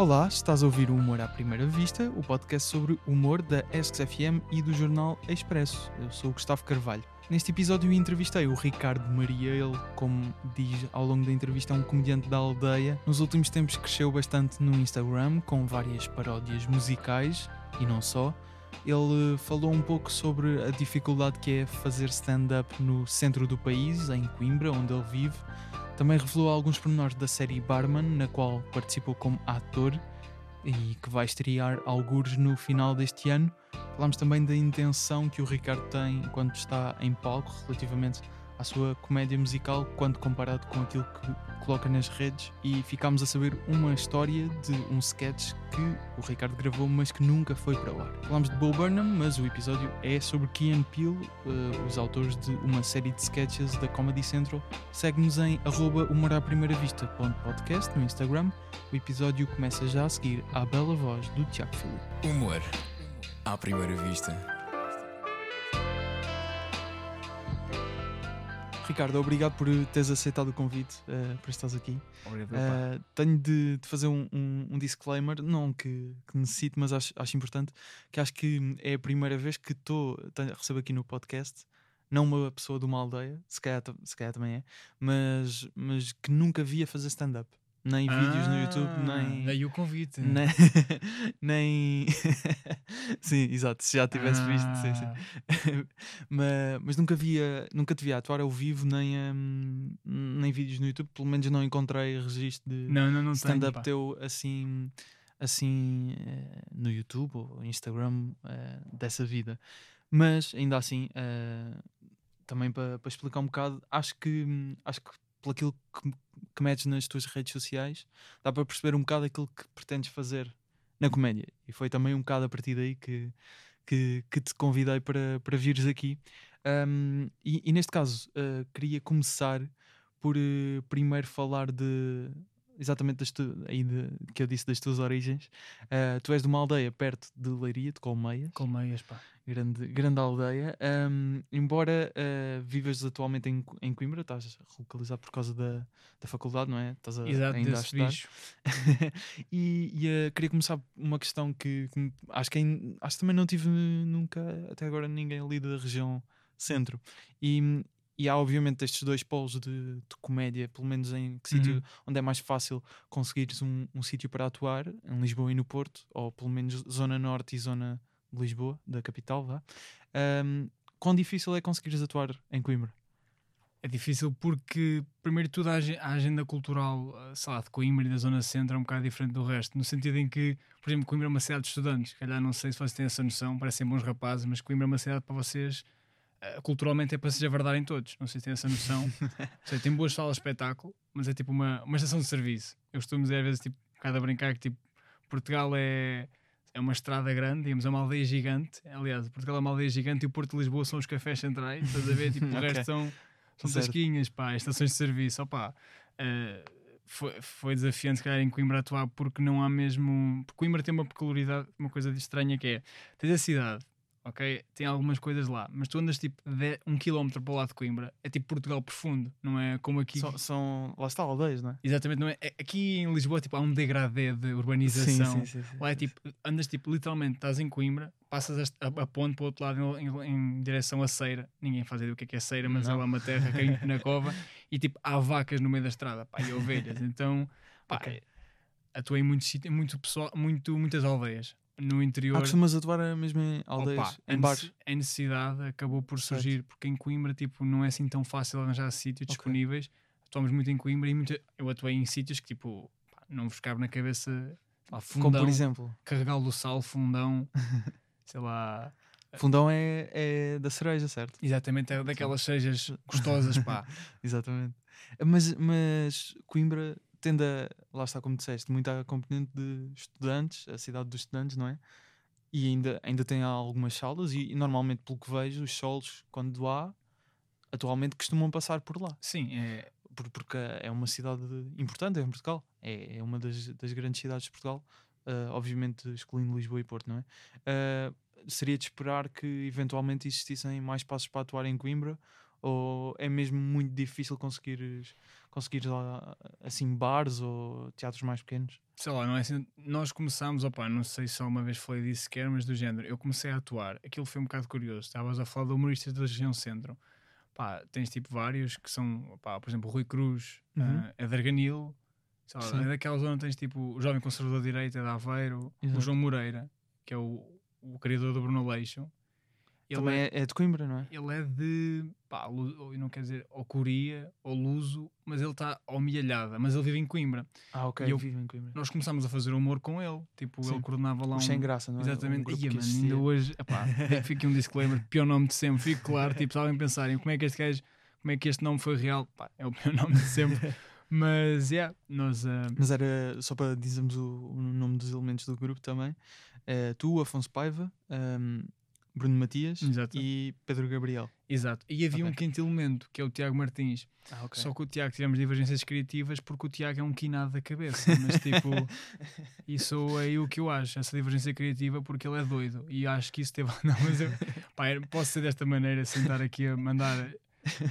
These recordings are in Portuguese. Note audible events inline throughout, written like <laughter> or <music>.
Olá, estás a ouvir o Humor à Primeira Vista, o podcast sobre humor da ESC-FM e do jornal Expresso. Eu sou o Gustavo Carvalho. Neste episódio entrevistei o Ricardo Maria, ele, como diz ao longo da entrevista, é um comediante da aldeia. Nos últimos tempos cresceu bastante no Instagram, com várias paródias musicais e não só. Ele falou um pouco sobre a dificuldade que é fazer stand-up no centro do país, em Coimbra, onde ele vive. Também revelou alguns pormenores da série Barman, na qual participou como ator e que vai estrear algures no final deste ano. Falámos também da intenção que o Ricardo tem quando está em palco relativamente à sua comédia musical quando comparado com aquilo que coloca nas redes e ficámos a saber uma história de um sketch que o Ricardo gravou mas que nunca foi para o ar. Falámos de Bo Burnham, mas o episódio é sobre Key and Peele, uh, os autores de uma série de sketches da Comedy Central. Segue-nos em arroba humoraprimeiravista.podcast no Instagram. O episódio começa já a seguir à bela voz do Tiago Filipe. Humor à primeira vista. Ricardo, obrigado por teres aceitado o convite, uh, por estares aqui. Obrigado, Uh, tenho de, de fazer um, um- um disclaimer, não que, que necessite, mas acho, acho importante, que acho que é a primeira vez que estou recebo aqui no podcast, não uma pessoa de uma aldeia, se calhar, se calhar também é, mas, mas que nunca via fazer stand-up. Nem vídeos no YouTube, nem. Ah, Daí o convite. Nem. <laughs> nem... <laughs> sim, exato, se já tivesse visto, sim, sim. Ah, <laughs> mas, mas nunca via, nunca te via atuar ao vivo nem, hum, nem vídeos no YouTube, pelo menos não encontrei registro de Não, não, não stand-up teu assim, assim eh, no YouTube ou Instagram eh, dessa vida. Mas ainda assim, eh, também para para explicar um bocado, acho que hum, acho que pelo aquilo que, que metes nas tuas redes sociais, dá para perceber um bocado aquilo que pretendes fazer na comédia. E foi também um bocado a partir daí que, que, que te convidei para, para vires aqui. Um, e, e neste caso, uh, queria começar por uh, primeiro falar de exatamente das tu, aí de, que eu disse das tuas origens. Uh, tu és de uma aldeia perto de Leiria, de Colmeias, Colmeias, pá. grande, grande aldeia. Um, embora uh, vivas atualmente em, em Coimbra, estás localizado por causa da, da faculdade, não é? Estás a, Exato, ainda a estudar. bicho. <laughs> e e, eh, queria começar uma questão que, que acho que ain- acho que também não tive nunca até agora ninguém ali da região centro e, e há obviamente estes dois polos de, de comédia pelo menos em que sítio Uhum. onde é mais fácil conseguires um, um sítio para atuar em Lisboa e no Porto ou pelo menos zona norte e zona de Lisboa da capital vá Ahm, quão difícil é conseguires atuar em Coimbra É difícil porque, primeiro de tudo, a ag- a agenda cultural, ah, sei lá, de Coimbra e da Zona Centro é um bocado diferente do resto. No sentido em que, por exemplo, Coimbra é uma cidade de estudantes. Calhar não sei se vocês têm essa noção, parecem bons rapazes, mas Coimbra é uma cidade para vocês, culturalmente, é para se javardarem todos. Não sei se têm essa noção. <laughs> Seja, tem boas salas de espetáculo, mas é tipo uma, uma estação de serviço. Eu costumo dizer às vezes, tipo, um bocado a brincar que tipo, Portugal é, é uma estrada grande, digamos, é uma aldeia gigante. Aliás, Portugal é uma aldeia gigante e o Porto de Lisboa são os cafés centrais. Estás a ver? Tipo, o <laughs> resto são, são Certo. tasquinhas, pá, estações de serviço. Opá, eh, foi, foi desafiante, se calhar, em Coimbra atuar porque não há mesmo. Porque Coimbra tem uma peculiaridade, uma coisa de estranha que é: tens a cidade, ok? Tem algumas coisas lá, mas tu andas tipo de, um quilómetro para o lado de Coimbra, é tipo Portugal profundo, não é como aqui. são, são lá está aldeias não é Exatamente, não é? É- Aqui em Lisboa tipo, há um degradê de urbanização. sim, sim, sim. Lá é tipo, andas tipo, literalmente, estás em Coimbra, passas a, a, ponte para o outro lado em, em- em direção a Ceira. Ninguém faz ideia do que é, que é Ceira, mas Não. é lá uma terra caindo na cova e tipo, há vacas no meio da estrada, pá, e ovelhas. <laughs> Então, pá, Ok. atuei em muitos sítios, muito pessoal, muito, muitas aldeias. No interior, Ah, costumas atuar eh, mesmo em opa, aldeias, a em bares? a necessidade acabou por Certo. surgir, porque em Coimbra tipo, não é assim tão fácil arranjar sítios Ok. disponíveis. Atuamos muito em Coimbra e muita- eu atuei em sítios que tipo, pá, não vos cabe na cabeça, lá, Como fundão, por exemplo, Carregal do Sal, Fundão, <laughs> sei lá, Fundão é, é da cereja, certo? exatamente é daquelas sejas gostosas, pá. <laughs> Exatamente. Mas, mas Coimbra tende a, lá está como disseste, muito a componente de estudantes, a cidade dos estudantes, não é? E ainda, ainda tem algumas salas e, e normalmente, pelo que vejo, os solos, quando há, atualmente costumam passar por lá. Sim, é, Por- Porque é uma cidade importante em Portugal. É, é uma das, das grandes cidades de Portugal. ah, obviamente excluindo Lisboa e Porto, não é? Ah, seria de esperar que eventualmente existissem mais espaços para atuar em Coimbra Ou é mesmo muito difícil conseguires, conseguires lá assim bares ou teatros mais pequenos? sei lá, não é assim. Nós começámos, opá, não sei se uma vez falei disso sequer, mas do género, eu comecei a atuar. Aquilo foi um bocado curioso. Estavas a falar de humoristas da região centro. Pá, tens tipo vários que são, pá, por exemplo, Rui Cruz, Uhum. uh, é de Arganil, sei lá, é daquela zona tens tipo o jovem conservador de direita é de Aveiro, o Exato. João Moreira, que é o, o criador do Bruno Leixo. Ele Também é, é, é de Coimbra, não é? ele é de, pá, não quer dizer, ou Coria, ou Luso, mas ele está ao Milhalhada, mas ele vive em Coimbra. Ah, ok. Eu- vivo em Coimbra. Nós começámos a fazer humor com ele, tipo, Sim. ele coordenava lá um... sem graça, não é? Um Exatamente, Ia, mano, existia. ainda hoje, epá, <laughs> fica um disclaimer, pior nome de sempre, fico claro, tipo, sabem pensarem como é que este gajo, como é que este nome foi real, pá, é o pior nome de sempre, <laughs> mas, yeah, nós, ah, Mas era só para dizermos o, o nome dos elementos do grupo também. Eh, tu, Afonso Paiva, ehm, Bruno Matias Exato. e Pedro Gabriel. exato, e havia um Ok. quinto elemento, que é o Tiago Martins, Ah, ok. só que o Tiago tivemos divergências criativas porque o Tiago é um quinado da cabeça, mas tipo, <laughs> isso é aí o que eu acho, essa divergência criativa, porque ele é doido, e acho que isso teve, <laughs> não, mas eu, pá, posso ser desta maneira, sentar aqui a mandar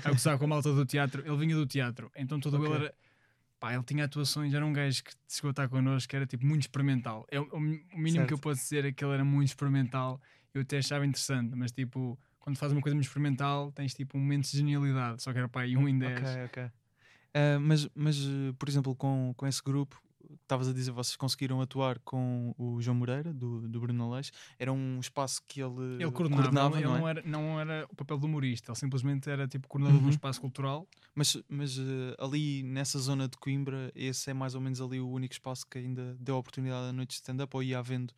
a gozar com a malta do teatro. Ele vinha do teatro, então todo Ok. ele era. Pá, ele tinha atuações, era um gajo que chegou a estar connosco, que era tipo muito experimental. É, o, o mínimo que eu Certo. posso dizer é que ele era muito experimental. Eu até achava interessante, mas tipo, quando fazes uma coisa muito experimental, tens tipo um momento de genialidade. Só que era pá, aí um em 10. Ok, ok. Eh, mas, mas, eh, por exemplo, com, com esse grupo, estavas a dizer, vocês conseguiram atuar com o João Moreira, do, do Bruno Leix. Era um espaço que ele, Ele coordenava, ele não é? não, era, não era o papel do humorista, ele simplesmente era tipo coordenador de um Uhum. espaço cultural. Mas, mas eh, ali nessa zona de Coimbra, esse é mais ou menos ali o único espaço que ainda deu oportunidade à noite de stand-up, ou ia havendo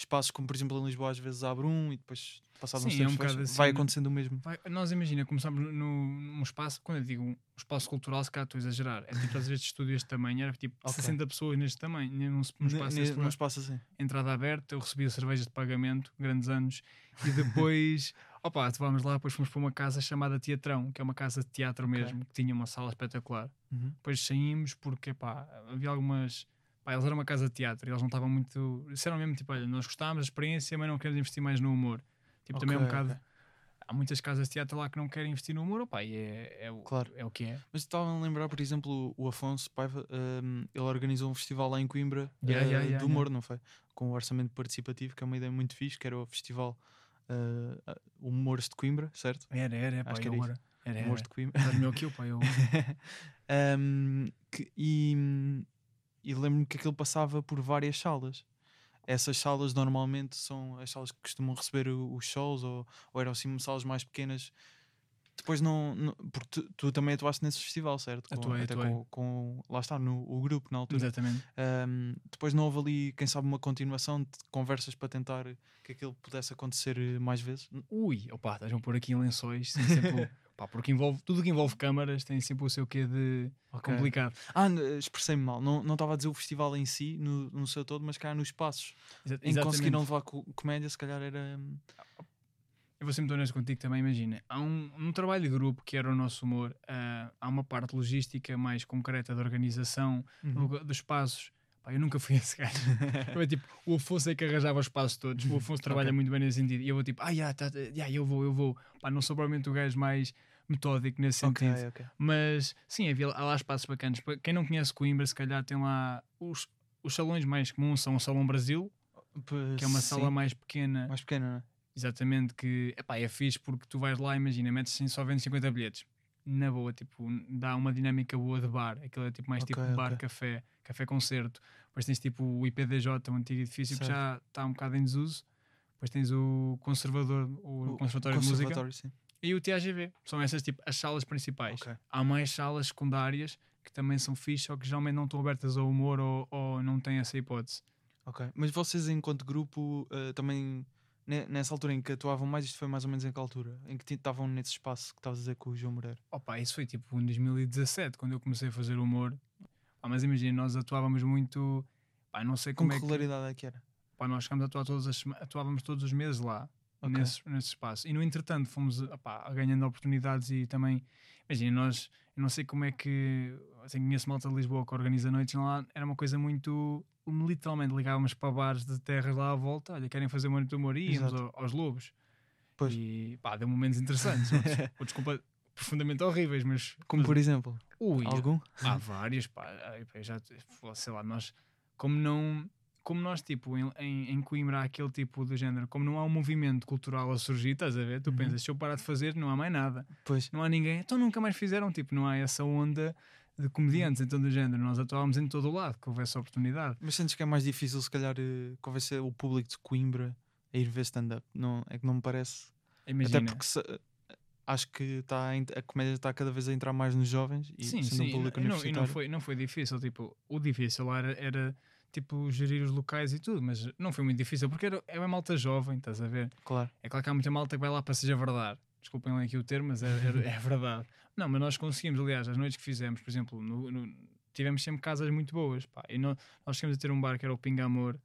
espaços como, por exemplo, em Lisboa, às vezes abre um e depois, passado uns Sim, é um tempos, fecha. bocado vai assim, acontecendo o mesmo. Vai- nós imagina, começámos no- num espaço, quando eu digo um espaço cultural, se calhar estou a exagerar, é tipo às vezes estúdio este tamanho, era tipo Ok. 60 pessoas neste tamanho, num, num espaço num espaço assim. entrada aberta, eu recebia cervejas de pagamento, grandes anos, e depois, <laughs> opa, atuámos lá, depois fomos para uma casa chamada Teatrão, que é uma casa de teatro mesmo, que tinha uma sala espetacular. Uhum. Depois saímos porque, pá, havia algumas. Pá, eles eram uma casa de teatro e eles não estavam muito. Disseram mesmo, tipo, olha, nós gostávamos da experiência, mas não queremos investir mais no humor. Tipo, também é um bocado. ok. Há muitas casas de teatro lá que não querem investir no humor, opá, e é, é, o, Claro. é o que é. Mas estava a lembrar, por exemplo, o Afonso Paiva, um, ele organizou um festival lá em Coimbra Yeah, uh, yeah, yeah, de humor, não foi? Com o orçamento participativo, que é uma ideia muito fixe, que era o festival uh, uh, Humores de Coimbra, certo? Era, era, pá, Acho que eu era era. Era, era. Humores de Coimbra. Estás melhor que eu, pá, eu. <laughs> Um, que- e e lembro-me que aquilo passava por várias salas. Essas salas normalmente são as salas que costumam receber os shows ou, ou eram assim salas mais pequenas. Depois não. não- porque tu, tu também atuaste nesse festival, certo? Com, Atuei, até atuei. Com, com- Lá está, no o grupo na altura. Exatamente. Um, depois não houve ali, quem sabe, uma continuação de conversas para tentar que aquilo pudesse acontecer eh, mais vezes. Ui, opá, estás-me a pôr aqui em lençóis. sempre <laughs> pá, porque envolve, tudo que envolve câmaras tem sempre o seu quê de Ok. complicado. Ah, n- expressei-me mal. Não não estava a dizer o festival em si, no, no seu todo, mas cá nos espaços. Exa- em que exatamente. conseguiram levar co- comédia, se calhar era. Eu vou ser muito honesto contigo também, imagina. Há um, um trabalho de grupo que era o nosso humor, ah, há uma parte logística mais concreta da organização, Uhum. do- dos espaços. Pá, eu nunca fui <laughs> esse gajo. Eu, tipo, o Afonso é que arranjava os espaços todos. O Afonso trabalha Ok. muito bem nesse sentido. E eu vou tipo, ah, yeah, tá, tá, yeah, eu vou, eu vou. Pá, não sou provavelmente o gajo mais metódico nesse sentido. ok. Mas sim, havia há lá espaços bacanas. Para Quem não conhece Coimbra, se calhar tem lá os, os salões mais comuns são o Salão Brasil, que é uma sim, sala mais pequena. mais pequena, não é? Exatamente, que epá, é fixe porque tu vais lá, imagina, metes assim só vendo 50 bilhetes. Na boa, tipo, dá uma dinâmica boa de bar. Aquilo é tipo mais Ok, tipo bar, ok. café, café-concerto. Depois tens tipo o IPDJ, um antigo edifício que Certo. já está um bocado em desuso. Depois tens o Conservador, o, Conservatório de Música sim. e o TAGV. São essas tipo as salas principais. Ok. Há mais salas secundárias que também são fixe, só que geralmente não estão abertas ao humor ou, ou não têm essa hipótese. Ok. Mas vocês, enquanto grupo, eh, também. Ne- Nessa altura em que atuavam mais, isto foi mais ou menos em que altura? Em que estavam nesse espaço que estavas a dizer com o João Moreira? Opa, isso foi tipo em 2017, quando eu comecei a fazer humor. Pá, mas imagina, nós atuávamos muito. Pá, não sei Com como que é que. regularidade é que era? Pá, nós chegámos a atuar todas as atuávamos todos os meses lá, Ok. nesse, nesse espaço. E no entretanto fomos opá, ganhando oportunidades e também. Imagina, nós. Eu não sei como é que. Assim, conheço malta de Lisboa que organiza noites lá. Era uma coisa muito. Literalmente ligávamos para bares de terras lá à volta. Olha, querem fazer de humor e íamos ao- aos lobos. Pois. E pá, deu momentos interessantes. outros, <laughs> outros compa- profundamente horríveis, mas. Como mas- por exemplo, Ui, algum? Há vários, pá. Pá, já, sei lá, nós, como não, como nós, tipo, em, em, em Coimbra há aquele tipo de género, como não há um movimento cultural a surgir, estás a ver? Tu Uhum. pensas, se eu parar de fazer, não há mais nada, Pois, não há ninguém, então nunca mais fizeram, tipo, não há essa onda de comediantes, então, do género, nós atuávamos em todo o lado, que houvesse oportunidade. mas sentes que é mais difícil, se calhar, eh, convencer o público de Coimbra a ir ver stand-up? Não, é que não me parece. Imagina. Até porque se- acho que tá a, comédia está cada vez a entrar mais nos jovens e sim, sendo sim, um e público não, e não, e universitário. não foi, não foi difícil, tipo, o difícil era, era tipo, gerir os locais e tudo, mas não foi muito difícil, porque era, é uma malta jovem, estás a ver? Claro. É claro que há muita malta que vai lá para seja verdade. Desculpem lá aqui o termo, mas é, é- é <laughs> verdade. Não, mas nós conseguimos, aliás, as noites que fizemos, por exemplo, no- no- tivemos sempre casas muito boas. Pá, e nó- nós chegamos a ter um bar que era o Pinga Amor,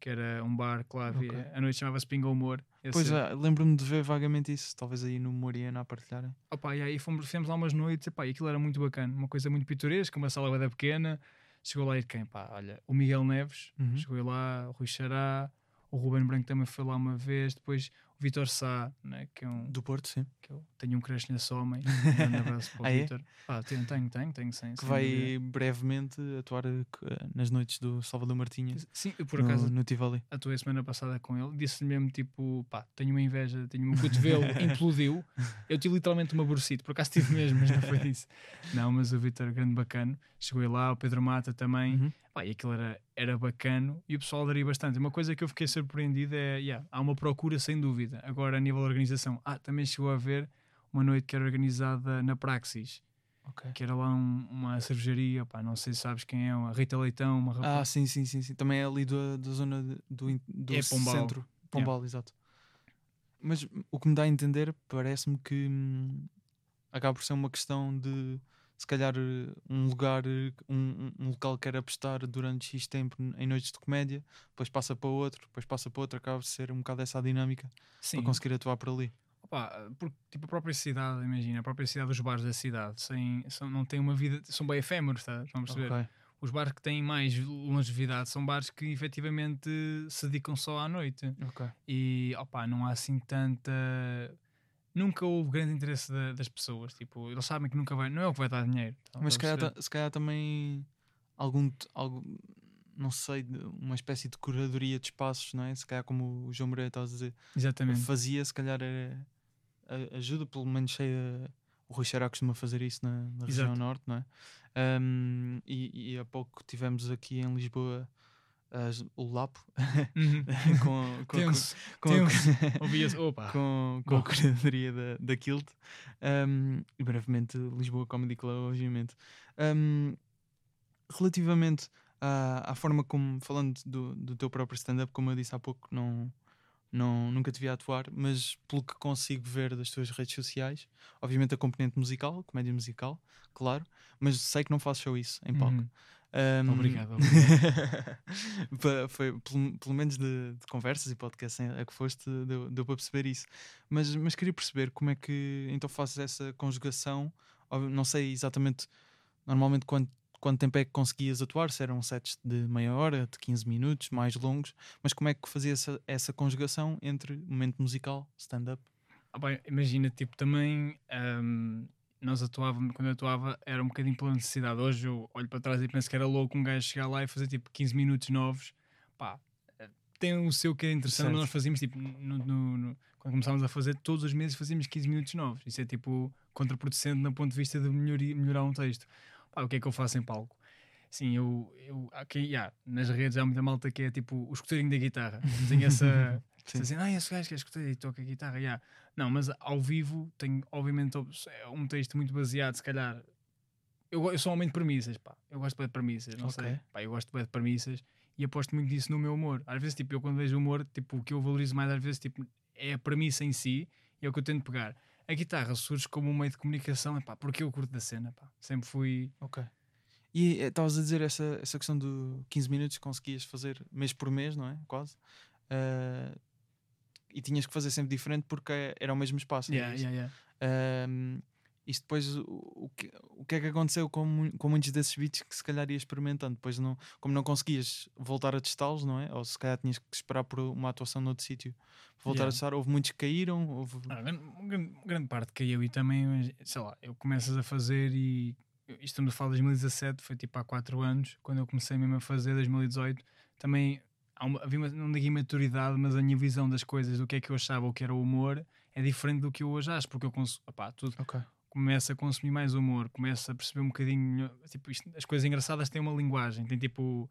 que era um bar que lá havia. Ok. A noite chamava-se Pinga Humor. Esse- Pois é, lembro-me de ver vagamente isso, talvez aí no Moriana a partilharem. Opa, e aí fomos, fizemos lá umas noites epá, e aquilo era muito bacana, uma coisa muito pitoresca, uma sala da pequena. Chegou lá e quem? Pá, olha, o Miguel Neves, Uhum. chegou lá, o Rui Xará, o Ruben Branco também foi lá uma vez, depois Vitor Sá, né, que é um Do Porto, sim. que eu tenho um crush nesse homem. <laughs> Um abraço para o Ah, é? Vitor. Pá, tenho, tenho, tenho, tenho sim. Que vai dúvida. brevemente atuar eh, c- nas noites do Salvador Martinha. Sim, eu por no, acaso no Tivoli. atuei semana passada com ele, disse-lhe mesmo tipo, pá, tenho uma inveja, tenho um cotovelo, <laughs> implodiu. Eu tive literalmente uma bursite, por acaso tive mesmo, mas não foi isso. Não, mas o Vitor, grande bacana, chegou aí lá, o Pedro Mata também. Uhum. Pá, e aquilo era, era bacano e o pessoal daria bastante. Uma coisa que eu fiquei surpreendido é, yeah, há uma procura sem dúvida. Agora, a nível de organização, ah, também chegou a haver uma noite que era organizada na Praxis, Ok. que era lá um- uma cervejaria, pá, não sei se sabes quem é, a Rita Leitão, uma Ah, rapaz. sim, sim, sim, sim. Também é ali da, da zona de- do, do É Pombal. centro. Pombal, exato. Mas o que me dá a entender, parece-me que hum, acaba por ser uma questão de se calhar eh, um lugar, eh, um, um- local que quer apostar durante X tempo em noites de comédia, depois passa para outro, depois passa para outro, acaba por ser um bocado essa dinâmica Sim, para conseguir atuar por ali. Opa, porque tipo, a própria cidade, imagina, a própria cidade, os bares da cidade, sem, são, não têm uma vida, são bem efêmeros, tá? Estão a perceber? Ok. Os bares que têm mais longevidade são bares que efetivamente se dedicam só à noite. ok. E opa, não há assim tanta. Nunca houve grande interesse da- das pessoas. Tipo, eles sabem que nunca vai. Não é o que vai dar dinheiro. tá- Mas se calhar, se calhar também algum, algo, não sei, uma espécie de curadoria de espaços, não é? Se calhar como o João Moreira está a dizer, Exatamente. fazia, se calhar era ajuda, pelo menos sei, a- o Rui Xará costuma fazer isso na, na região norte, não é? Ahm, e, e há pouco tivemos aqui em Lisboa as- o Lapo Uhum. <laughs> com, com, Tenso. com. <laughs> Opa. com, com a curadoria da, da Kilt um, e brevemente Lisboa Comedy Club, obviamente. Um, relativamente à, à forma como, falando do, do teu próprio stand-up, como eu disse há pouco, não, não, nunca te vi a atuar, mas pelo que consigo ver das tuas redes sociais, obviamente a componente musical, comédia musical, claro, mas sei que não fazes só isso em palco. Uhum. Um, Obrigado, <laughs> Pa- foi pelo, pelo menos de, de conversas e podcasts a que foste, deu, deu para perceber isso. Mas, mas queria perceber como é que então fazes essa conjugação. Não sei exatamente, normalmente quanto, quanto tempo é que conseguias atuar, se eram sets de meia hora, de 15 minutos, mais longos, mas como é que fazias essa, essa conjugação entre momento musical, stand-up? Ah, imagina, tipo, também ahm, nós atuávamos, quando eu atuava, era um bocadinho pela necessidade. Hoje eu olho para trás e penso que era louco um gajo chegar lá e fazer tipo 15 minutos novos. Pá, eh, tem o seu que é interessante, nós fazíamos tipo, no, no- no- quando começámos a fazer, todos os meses fazíamos 15 minutos novos. Isso é tipo contraproducente no ponto de vista de melhoria- melhorar um texto. Pá, o que é que eu faço em palco? Sim, eu, eu aqui, yeah, nas redes há muita malta que é tipo o escuteirinho da guitarra. Tem essa. <laughs> Sim. Dizem, ah, esse gajo que é escuteiro e toca guitarra. yeah." Não, mas ao vivo tenho, obviamente, é um texto muito baseado, se calhar. Eu, eu sou um homem de premissas, pá. Eu gosto de premissas, não Ok. sei. Pá, eu gosto de premissas e aposto muito nisso no meu humor. Às vezes, tipo, eu quando vejo humor, tipo, o que eu valorizo mais, às vezes, tipo, é a premissa em si e é o que eu tento pegar. A guitarra surge como um meio de comunicação, pá, porque eu curto da cena, pá. Sempre fui. Ok. E eh, estavas a dizer essa, essa questão do 15 minutos que conseguias fazer mês por mês, não é? Quase. Ah, e tinhas que fazer sempre diferente porque era o mesmo espaço. Yeah, yeah, yeah. Um, isto depois o, o, que, o que é que aconteceu com, com muitos desses beats que se calhar ia experimentando? Depois não, como não conseguias voltar a testá-los, não é? Ou se calhar tinhas que esperar por uma atuação noutro sítio voltar Yeah. a testar. Houve muitos que caíram, houve. Ah, grande, grande, parte caiu e também, sei lá, eu começas a fazer e isto estamos a falar de 2017, foi tipo há 4 anos, quando eu comecei mesmo a fazer 2018, também uma, havia uma, não digo imaturidade, mas a minha visão das coisas, do que é que eu achava, o que era o humor, é diferente do que eu hoje acho, porque eu consu, opá, tudo, Ok. começo a consumir mais humor, começo a perceber um bocadinho tipo, isto- as coisas engraçadas têm uma linguagem, tem tipo,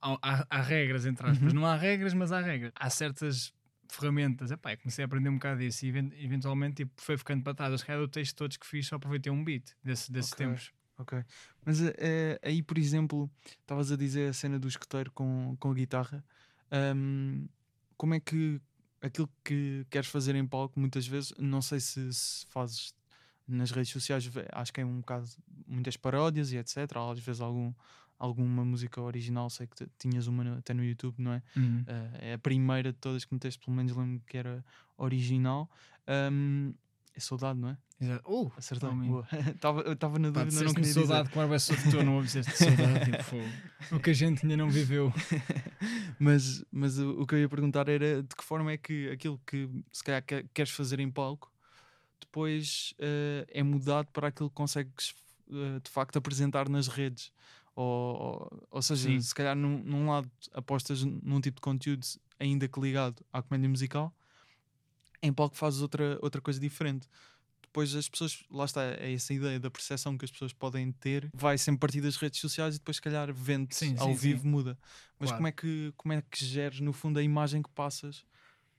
há, há- há regras entre aspas, Uhum. não há regras, mas há regras, há certas ferramentas, Epá, comecei a aprender um bocado disso e even- eventualmente tipo, foi ficando para trás, os calhar do texto todos que fiz só aproveitei um beat desse, desses Ok. tempos. Ok. Mas eh, aí, por exemplo, estavas a dizer a cena do escoteiro com, com a guitarra. Ahm, como é que aquilo que queres fazer em palco, muitas vezes, não sei se, se fazes nas redes sociais, acho que é um bocado muitas paródias e etc. Às vezes algum, alguma música original, sei que tinhas uma no- até no YouTube, não é? Eh, é a primeira de todas que meteste, pelo menos lembro que era original. Ahm, é saudade, não é? Exato. Uh, Acertei. homem. Boa. <laughs> Estava na Pá, dúvida, não disseste-me queria dizer. saudade, claro, é só de tu, não dizer saudade, tipo, fogo. o que a gente ainda não viveu. <laughs> mas mas o, o que eu ia perguntar era de que forma é que aquilo que se calhar que- queres fazer em palco depois eh, é mudado para aquilo que consegues eh, de facto apresentar nas redes. Ou, ou, ou seja, Sim. se calhar num, num lado apostas num tipo de conteúdo ainda que ligado à comédia musical, em palco fazes outra, outra coisa diferente. Depois as pessoas, lá está, é essa ideia da percepção que as pessoas podem ter, vai sempre partir das redes sociais e depois, se calhar, vende Sim, ao sim, vivo sim. muda. Mas Claro. como, é que, como é que geres, no fundo, a imagem que passas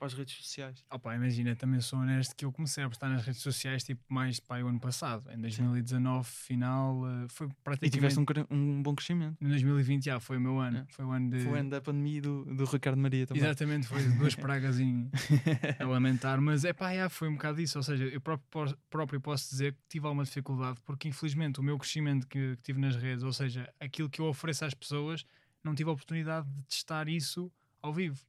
para as redes sociais? Opa, imagina, também sou honesto que eu comecei a postar nas redes sociais tipo mais para o ano passado, em 2019, final, eh, foi E praticamente. tiveste um, um bom crescimento. Em 2020 já foi o meu ano, É. foi o ano de. Foi o ano da pandemia e do, do Ricardo Maria também. Exatamente, foi duas <laughs> pragas em, a lamentar, mas é pá, já, foi um bocado isso. Ou seja, eu próprio, próprio posso dizer que tive alguma dificuldade, porque infelizmente o meu crescimento que, que tive nas redes, ou seja, aquilo que eu ofereço às pessoas, não tive a oportunidade de testar isso ao vivo.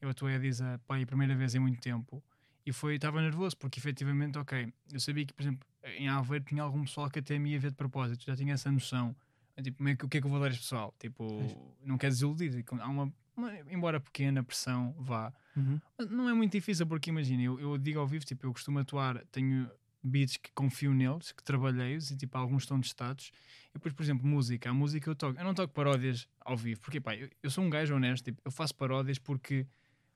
Eu atuei a dizer pá, a primeira vez em muito tempo e foi estava nervoso, porque efetivamente, ok, eu sabia que, por exemplo, em Aveiro tinha algum pessoal que até me ia ver de propósito, já tinha essa noção. É Tipo, é o que é que eu vou dar a este pessoal? Tipo, Pois. não quer desiludir. Há uma, uma- embora pequena pressão, vá. Uhum. Não é muito difícil porque imagina, eu, eu digo ao vivo, tipo, eu costumo atuar, tenho beats que confio neles, que trabalhei-os e tipo, alguns estão testados. E depois, por exemplo, música, a música eu toco, eu não toco paródias ao vivo, porque pá, eu, eu sou um gajo honesto, tipo, eu faço paródias porque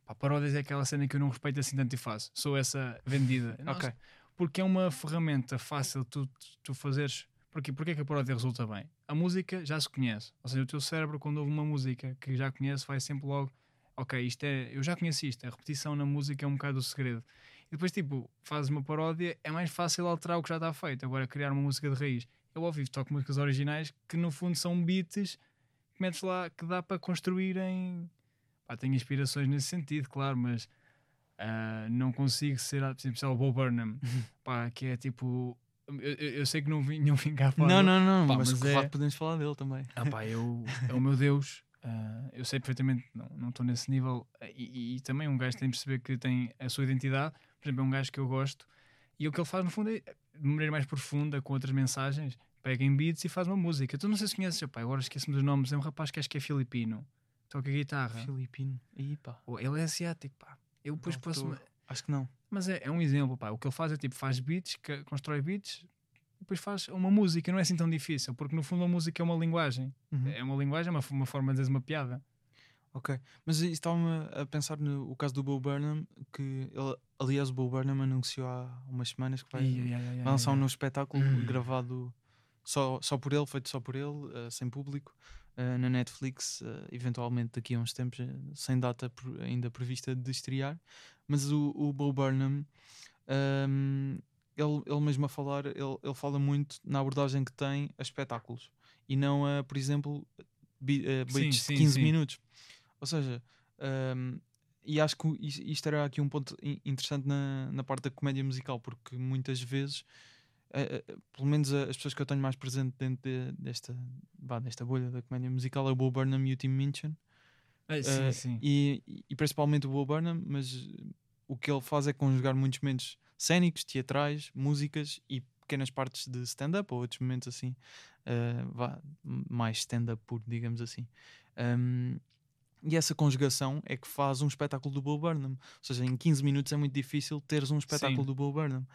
pá, paródias é aquela cena que eu não respeito assim tanto e faço. Sou essa vendida. Ok. Porque é uma ferramenta fácil tu, tu fazeres. Porquê? Porquê é que a paródia resulta bem? A música já se conhece. Ou seja, o teu cérebro, quando ouve uma música que já conhece, vai sempre logo. Ok, isto é. Eu já conheci isto. A repetição na música é um bocado o segredo. E depois, tipo, fazes uma paródia, é mais fácil alterar o que já está feito. Agora, criar uma música de raiz. Eu ao vivo toco músicas originais que no fundo são beats que metes lá que dá para construir em. Pá, tenho inspirações nesse sentido, claro, mas ah, não consigo ser, por exemplo, sei lá, o Bo Burnham, <laughs> pá, que é tipo. Eu, eu- sei que não vim, não vim cá falar Não, não, não, Pá, mas, mas claro é- podemos falar dele também. Ah, pá, eu, é o meu Deus. ah, eu sei perfeitamente, não estou nesse nível. ah, E, e- e também um gajo tem de perceber que tem a sua identidade. Por exemplo, é um gajo que eu gosto. E o que ele faz, no fundo, é de maneira mais profunda, com outras mensagens, pega em beats e faz uma música. Tu não sei se conheces, pá, agora esqueço-me dos nomes. É um rapaz que acho que é filipino, toca guitarra. Filipino. Aí, pá. Ele é asiático, pá. Eu depois posso. tô- Acho que não. Mas é, é um exemplo, pá. O que ele faz é tipo, faz beats, que- constrói beats, depois faz uma música. Não é assim tão difícil, porque no fundo a música é uma linguagem. Uhum. É uma linguagem, é uma, uma forma de dizer uma piada. Ok, mas estava-me a pensar no o caso do Bo Burnham, que ele, aliás, o Bo Burnham anunciou há umas semanas que vai, Ai, ai, ai, ai, vai lançar um novo espetáculo Hum. gravado só, só por ele, feito só por ele, eh, sem público, eh, na Netflix, eh, eventualmente daqui a uns tempos, eh, sem data ainda prevista de estrear. Mas o, o Bo Burnham, ehm, ele, ele mesmo a falar, ele, ele fala muito na abordagem que tem a espetáculos e não a, por exemplo, bi- beats sim, de 15 sim. minutos. Ou seja, ehm, e acho que is- isto era aqui um ponto in- interessante na, na parte da comédia musical, porque muitas vezes, eh, pelo menos as pessoas que eu tenho mais presente dentro de- desta, vá, desta bolha da comédia musical é o Bo Burnham e o Tim Minchin. Ah, sim, Eh, sim. E, e principalmente o Bo Burnham, mas o que ele faz é conjugar muitos momentos cénicos, teatrais, músicas e pequenas partes de stand-up ou outros momentos assim, uh, vá, mais stand-up puro, digamos assim. Um, e essa conjugação é que faz um espetáculo do Bo Burnham. Ou seja, em 15 minutos é muito difícil teres um espetáculo Sim. do Bo Burnham.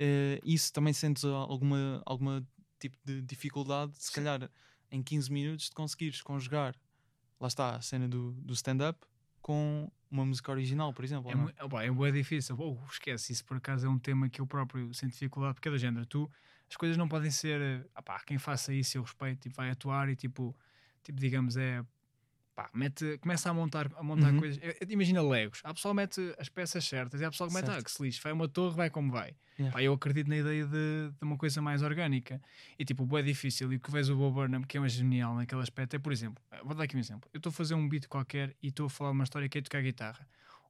Uh, isso também sentes alguma, alguma tipo de dificuldade, se Sim. calhar em 15 minutos, de conseguires conjugar, lá está, a cena do, do stand-up com uma música original, por exemplo. É, não? é bué difícil. Oh, esquece, isso por acaso é um tema que eu próprio sinto dificuldade, porque é do género, tu, as coisas não podem ser, ah pá, quem faça isso eu respeito, tipo, vai atuar e tipo, tipo digamos, é, pá, mete, começa a montar, a montar Uhum. coisas, imagina Legos, há pessoal que mete as peças certas e há pessoal que mete, Certo. ah, que se lixe, vai uma torre, vai como vai. Yeah. Pá, eu acredito na ideia de, de uma coisa mais orgânica e tipo, é difícil. E o que vês o Bob Burnham, que é mais genial naquele aspecto, é por exemplo, eh, vou dar aqui um exemplo. Eu estou a fazer um beat qualquer e estou a falar uma história que é tocar guitarra.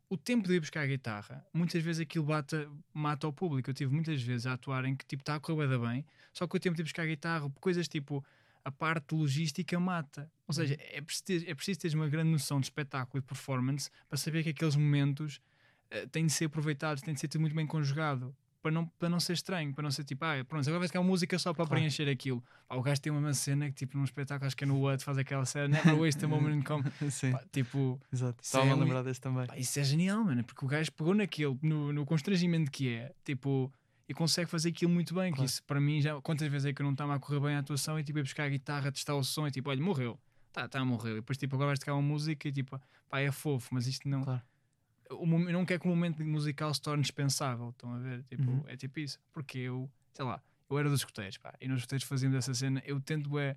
O tempo de ir buscar a guitarra, muitas vezes aquilo bata, mata o público. Eu tive muitas vezes a atuar em que tipo está a correr bem, só que o tempo de ir buscar a guitarra, coisas tipo a parte logística mata. Ou seja, é preciso, é preciso teres uma grande noção de espetáculo e de performance para saber que aqueles momentos eh, têm de ser aproveitados, têm de ser tudo muito bem conjugado. Para não, para não ser estranho, para não ser tipo, ah, pronto, agora vai ficar música só para Claro. preencher aquilo. Pá, o gajo tem uma cena que, tipo, num espetáculo, acho que é no What, faz aquela cena, never waste a moment in com. <laughs> Sim, Pá, tipo, exato. Estava é a um- lembrar desse também. pá, isso é genial, mano, porque o gajo pegou naquilo, no, no constrangimento que é, tipo, e consegue fazer aquilo muito bem. Que Claro. isso, para mim, já quantas vezes é que eu não estava a correr bem a atuação e, tipo, ia buscar a guitarra, testar o som e, tipo, olha, morreu. Tá, tá, morreu. E depois, tipo, agora vais tocar uma música e, tipo, pá, é fofo, mas isto não. Claro. O eu não quero que o momento musical se torne dispensável. Estão a ver? Tipo, Uhum. É tipo isso. Porque eu, sei lá, eu era dos escuteiros, pá, e nos escuteiros fazíamos essa cena. Eu tento, é.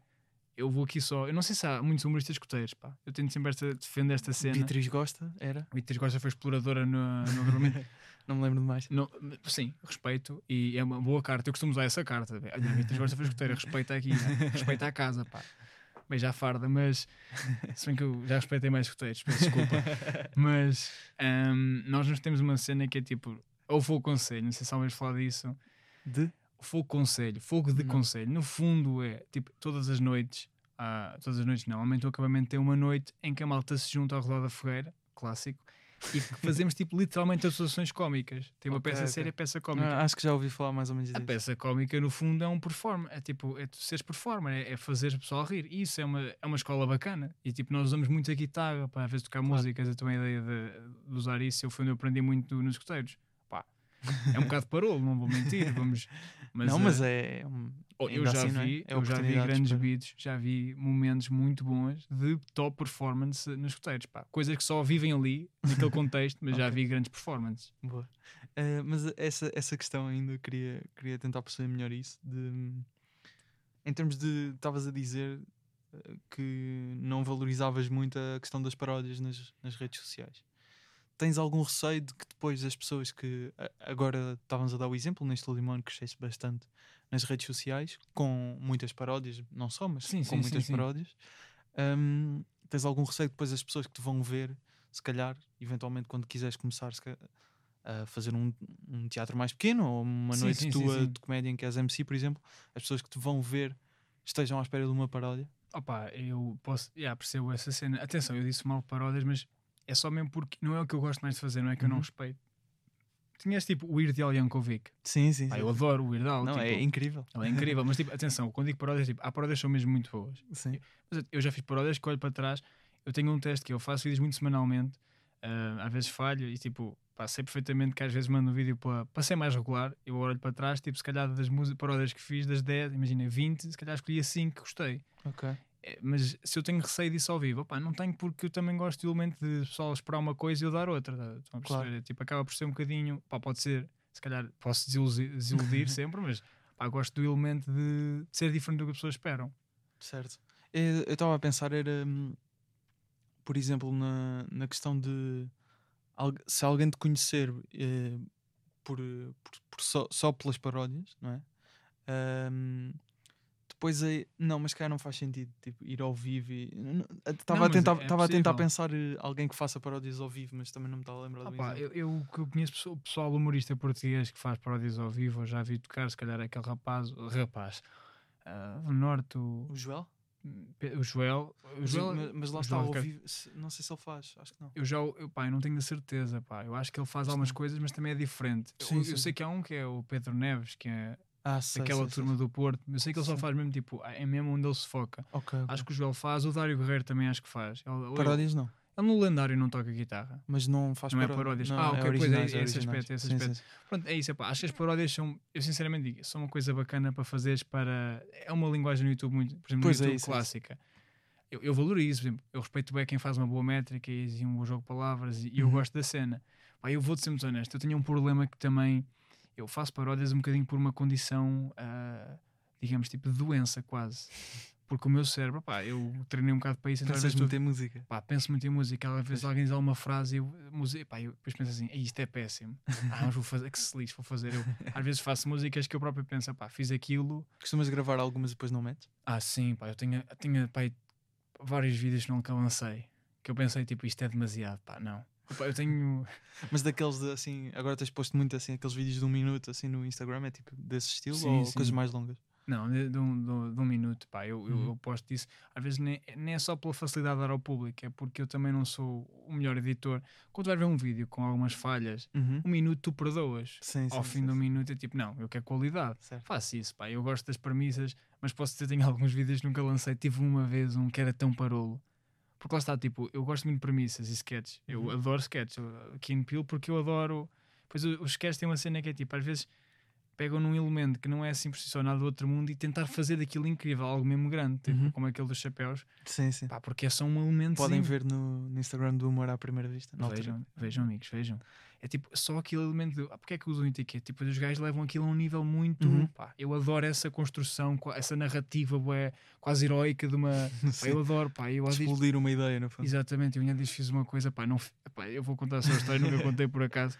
Eu vou aqui só. Eu não sei se há muitos humoristas escuteiros, pá. Eu tento sempre esta, defender esta cena. Beatriz gosta? Era? Beatriz Costa foi exploradora no, no. <laughs> Não me lembro de mais. No- sim, respeito. E é uma boa carta. Eu costumo usar essa carta. Olha, a Beatriz Costa foi escuteira. Respeita aqui. né? Respeita a casa, pá. Bem, já farda, mas. Se bem que eu já respeitei mais escuteiros, peço desculpa. Mas ahm, nós nos temos uma cena que é tipo. Ou fogo conselho, não sei se alguém falar disso. De? Fogo conselho, fogo de Não. conselho. No fundo é tipo todas as noites. ah, todas as noites não. Normalmente o acabamento tem uma noite em que a malta se junta ao redor da fogueira, clássico, e fazemos tipo literalmente atuações cómicas. Tem uma Ok, peça ok. séria, peça cómica. Ah, acho que já ouvi falar mais ou menos A disso. peça cómica, no fundo, é um performer. É tipo, é tu seres performer, é, é fazer o pessoal rir. E isso é uma, é uma escola bacana. E tipo, nós usamos muito a guitarra para às vezes tocar músicas. Eu tenho a ideia de, de usar isso. Eu foi onde eu aprendi muito nos escuteiros. Pá, é um bocado parolo, não vou mentir. Vamos, <laughs> mas, não, eh, mas é. um- oh, eu já assim, é? vi, É eu já vi grandes para- beats, já vi momentos muito bons de top performance nos escuteiros. Pá, coisas que só vivem ali, naquele contexto, mas já Ok. vi grandes performances. Boa. Eh, mas essa, essa questão ainda queria, queria tentar perceber melhor isso. De, em termos de. Estavas a dizer eh, que não valorizavas muito a questão das paródias nas, nas redes sociais. Tens algum receio de que depois as pessoas que. Agora estávamos a dar o exemplo neste Limão crescesse bastante nas redes sociais, com muitas paródias, não só, mas Sim, com sim, muitas sim, paródias. Hum, tens algum receio depois as pessoas que te vão ver, se calhar, eventualmente, quando quiseres começar a fazer um, um teatro mais pequeno ou uma noite tua de comédia em que és MC, por exemplo, as pessoas que te vão ver estejam à espera de uma paródia? Opa, eu posso, yeah, percebo essa cena. Atenção, eu disse mal paródias, mas é só mesmo porque não é o que eu gosto mais de fazer, não é que eu não Uhum. respeito. Tinhas tipo o Weird Al Yankovic. Sim, sim. Pá, sim. eu adoro o Weird Al. Não, tipo, é incrível. ele é incrível, mas tipo, atenção, quando digo paródias, tipo, há paródias que são mesmo muito boas. Sim. Mas eu- já fiz paródias que olho para trás. Eu tenho um teste que eu faço vídeos muito semanalmente, ah, às vezes falho e tipo, pá, sei perfeitamente que às vezes mando um vídeo para, para ser mais regular. Eu olho para trás, tipo, se calhar das músicas, paródias que fiz, das 10, imagina 20, se calhar escolhi 5 que gostei. Ok. É, mas se eu tenho receio disso ao vivo, opá, não tenho porque eu também gosto do elemento de pessoal esperar uma coisa e eu dar outra. tá? Claro. perceber? Tipo, acaba por ser um bocadinho, pá, pode ser, se calhar posso desiludir, desiludir <laughs> sempre, mas pá, gosto do elemento de, de ser diferente do que as pessoas esperam. Certo. Eh, Eu estava a pensar, era, hum, por exemplo, na, na questão de se alguém te conhecer eh, por, por- por só, só pelas paródias, não é? Ahm, depois aí, não, mas cá não faz sentido tipo, ir ao vivo e estava a mas tentar, é estava a tentar pensar eh, alguém que faça paródias ao vivo, mas também não me estava a lembrar do Opá, exemplo. eu, eu que eu conheço pessoa- pessoal humorista português que faz paródias ao vivo, eu já vi tocar, se calhar aquele rapaz, rapaz ah, do Norte, o, O Joel? o Joel. O Mas, Joel mas- mas lá o está Joel ao vivo, não sei se ele faz, acho que não. Eu já, eu, pá, eu não tenho a certeza, pá. Eu acho que ele faz algumas coisas, mas também é diferente. Eu- Sim, eu, sim, sei sim. que há um que é o Pedro Neves, que é, Ah, sei, daquela sei, sei, turma do Porto. Eu sei que ele só faz mesmo tipo, é mesmo onde ele se foca. Ok, ok. Acho que o Joel faz, o Dário Guerreiro também acho que faz. Ele, Paródias não, ele no lendário não toca guitarra. mas não faz Não é paródias. paródias. Não, Ah, ok, pois é, originais, esse aspecto, esse Sim, aspecto. sim, sim. Pronto, é isso. Epá, acho que as paródias são, eu sinceramente digo, são uma coisa bacana para fazeres para. É uma linguagem no YouTube muito, por exemplo, Pois no é YouTube é isso. clássica. Eu, eu valorizo, por exemplo, eu respeito bem quem faz uma boa métrica e um bom jogo de palavras e, e eu Uhum. gosto da cena. Pá, eu vou-te ser muito honesto, eu tenho um problema que também eu faço paródias um bocadinho por uma condição, ah, digamos, tipo de doença quase. Porque o meu cérebro, pá, eu treinei um bocado para isso, então Pensas muito em música. pá, penso muito em música, às vezes alguém diz alguma frase e eu, música, pá, eu depois penso assim, "Ei, isto é péssimo. <laughs> Ah, mas vou fazer, que se lixe, vou fazer. Eu, às vezes faço músicas que eu próprio penso, pá, fiz aquilo. Costumas gravar algumas e depois não metes? Ah, sim, pá, eu tinha, tinha pá, vários vídeos que nunca lancei. Que eu pensei, tipo, isto é demasiado, pá, não. Pá, eu tenho. Mas daqueles de, assim, agora tens posto muito assim, aqueles vídeos de um minuto assim no Instagram, é tipo desse estilo Sim, ou sim. coisas mais longas? Não, de, de um, de- um minuto, pá, eu, Uhum. eu posto isso. Às vezes nem, nem é só pela facilidade de dar ao público, é porque eu também não sou o melhor editor. Quando vais ver um vídeo com algumas falhas, Uhum. um minuto tu perdoas. Sim, Ao sim, fim sim. minuto é tipo, não, eu quero qualidade. Certo. Faço isso, pá. Eu gosto das premissas, mas posso dizer que tenho <laughs> alguns vídeos que nunca lancei. Tive uma vez um que era tão parolo. Porque lá está, tipo, eu gosto muito de premissas e sketches. Eu Uhum. adoro sketches, aqui em Peel, porque eu adoro. Pois os sketches têm uma cena que é tipo, às vezes pegam num elemento que não é assim por si só nada do outro mundo e tentar fazer daquilo incrível, algo mesmo grande, tipo, Uhum. como aquele dos chapéus, Sim, sim. pá, porque é só um elemento. Podem ver no, no Instagram do Humor à Primeira Vista. Vejam, vejam, amigos, vejam. É tipo, só aquele elemento de. Ah, porque é que usam etiqueta? Tipo, os gajos levam aquilo a um nível muito. Uhum. Pá, eu adoro essa construção, essa narrativa bué, quase heroica de uma. <laughs> Pá, eu adoro, pá, eu Explodir uma ideia, no fundo. Exatamente, eu ainda fiz uma coisa, pá, não, pá, eu vou contar a sua história, nunca <laughs> contei por acaso.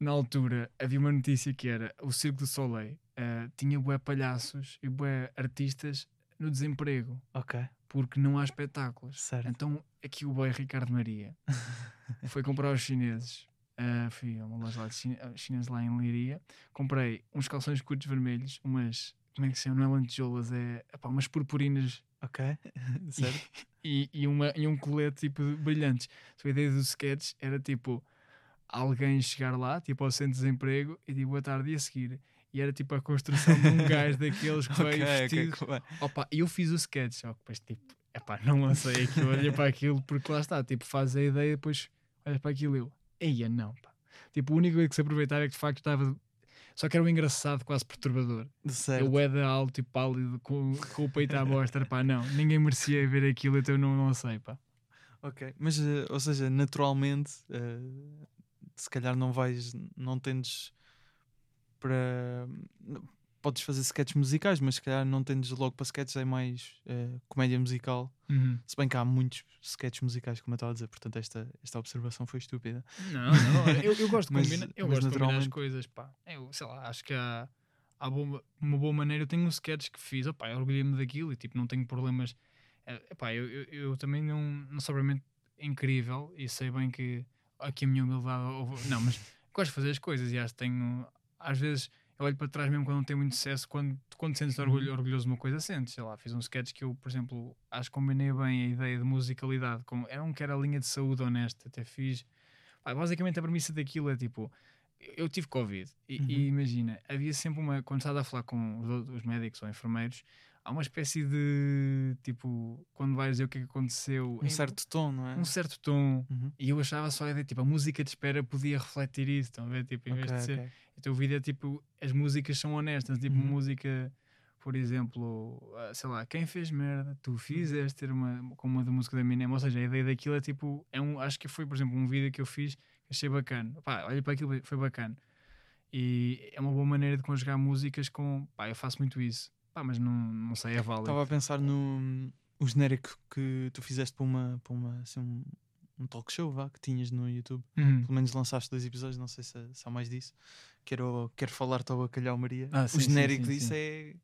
Na altura havia uma notícia que era o Circo do Soleil eh, tinha bué palhaços e bué artistas no desemprego Ok, porque não há espetáculos. certo. Então aqui o boy Ricardo Maria <laughs> foi comprar aos chineses. ah, fui a uma loja lá de chine- ah, chineses lá em Leiria. Comprei uns calções curtos vermelhos, umas. Como é que se chama? Não é lantejoulas, é epá, umas purpurinas Ok, <laughs> certo. e, e, uma, e um colete tipo brilhantes. Então, a ideia do sketch era tipo alguém chegar lá, tipo ao centro de desemprego, e digo boa tarde a seguir. E era tipo a construção de um <laughs> gajo daqueles que veio ok, ok. vestido é? Opa, eu fiz o sketch, só que depois tipo, epá, não lancei aquilo, olhei para aquilo, porque lá está, tipo, faz a ideia, depois olhas para aquilo e eu, eia, não, pá. Tipo, o único que se aproveitava é que de facto estava. Só que era um engraçado, quase perturbador. Certo. Eu era alto e pálido, com, com o peito à mostra, pá, não, ninguém merecia ver aquilo, então eu não, não sei, pá. Ok, mas, eh, ou seja, naturalmente, eh, se calhar não vais, não tendes para. Podes fazer sketches musicais, mas se calhar não tendes logo para sketches, é mais eh, comédia musical. Se bem que há muitos sketches musicais, como eu estava a dizer, portanto, esta, esta observação foi estúpida. Não, não, <laughs> eu, eu gosto de Mas- combinar, eu gosto de combinar as coisas, pá. Eu, sei lá, acho que há, há boa- uma boa maneira. Eu tenho um sketch que fiz, opá, eu orgulhei-me daquilo e tipo, não tenho problemas. É, epá, eu, eu, eu também não, não sou propriamente incrível e sei bem que aqui a minha humildade. houve- Não, mas <laughs> gosto de fazer as coisas e acho que tenho. Às vezes eu olho para trás mesmo quando não tenho muito sucesso, quando, quando sentes Uhum. orgulho, orgulhoso de uma coisa, sentes. Sei lá, fiz um sketch que eu, por exemplo, acho que combinei bem a ideia de musicalidade. Com, era um que era a linha de saúde honesta, até fiz. Pá, basicamente a premissa daquilo é tipo. Eu tive Covid e, Uhum. e imagina, havia sempre uma. Quando estava a falar com os, os médicos ou enfermeiros, há uma espécie de. Tipo, quando vais dizer o que é que aconteceu. Um certo tom, não é? um certo tom. Uhum. E eu achava só a ideia, tipo, a música de espera podia refletir isso, estão a ver? Tipo, em vez Ok, de ser. Então o vídeo é tipo, as músicas são honestas, tipo Uhum. música, por exemplo, ah, sei lá, quem fez merda, tu fizeste ter uma, com uma da música da Eminem, ou seja, a ideia daquilo é tipo, é um, acho que foi, por exemplo, um vídeo que eu fiz que achei bacana, pá, olha para aquilo, foi bacana. E é uma boa maneira de conjugar músicas com, pá, eu faço muito isso, pá, mas não, não sei, é válido. Estava a pensar no o genérico que tu fizeste para uma, para uma assim, um, um talk show vá, que tinhas no YouTube. Uhum. Pelo menos lançaste dois episódios, não sei se, se há mais disso. Quero, quero falar-te ao Bacalhau Maria. Ah, o sim, sim, genérico sim, disso sim. é,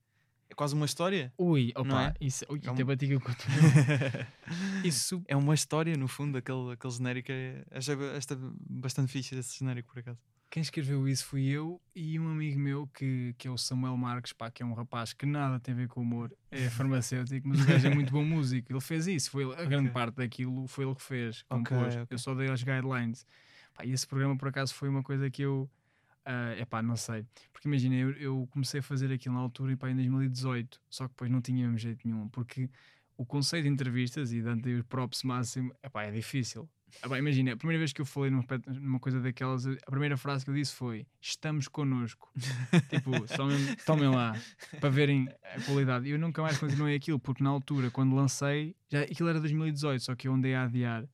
é quase uma história. Ui, opa, é? isso, ui, É um- até bati eu <laughs> Isso, é uma história, no fundo, aquele, aquele genérico. É, achei esta bastante fixe esse genérico, por acaso. Quem escreveu isso fui eu e um amigo meu que, que é o Samuel Marques, pá, que é um rapaz que nada tem a ver com humor, é <laughs> farmacêutico, mas o gajo é muito bom músico. Ele fez isso, foi, a grande Ok. parte daquilo foi ele que fez, compôs. ok. Eu só dei as guidelines. Pá, e esse programa, por acaso, foi uma coisa que eu é epá, não sei. Porque imagina, eu, eu comecei a fazer aquilo na altura epá, em 2018, só que depois não tinha mesmo jeito nenhum, porque o conceito de entrevistas e dando os props máximo epá, é difícil. Epá, imagina, a primeira vez que eu falei numa, numa coisa daquelas, a primeira frase que eu disse foi: Estamos connosco. <laughs> tipo, tomem, tomem lá para verem a qualidade. E eu nunca mais continuei aquilo, porque na altura, quando lancei, já, aquilo era 2018, só que eu andei a adiar.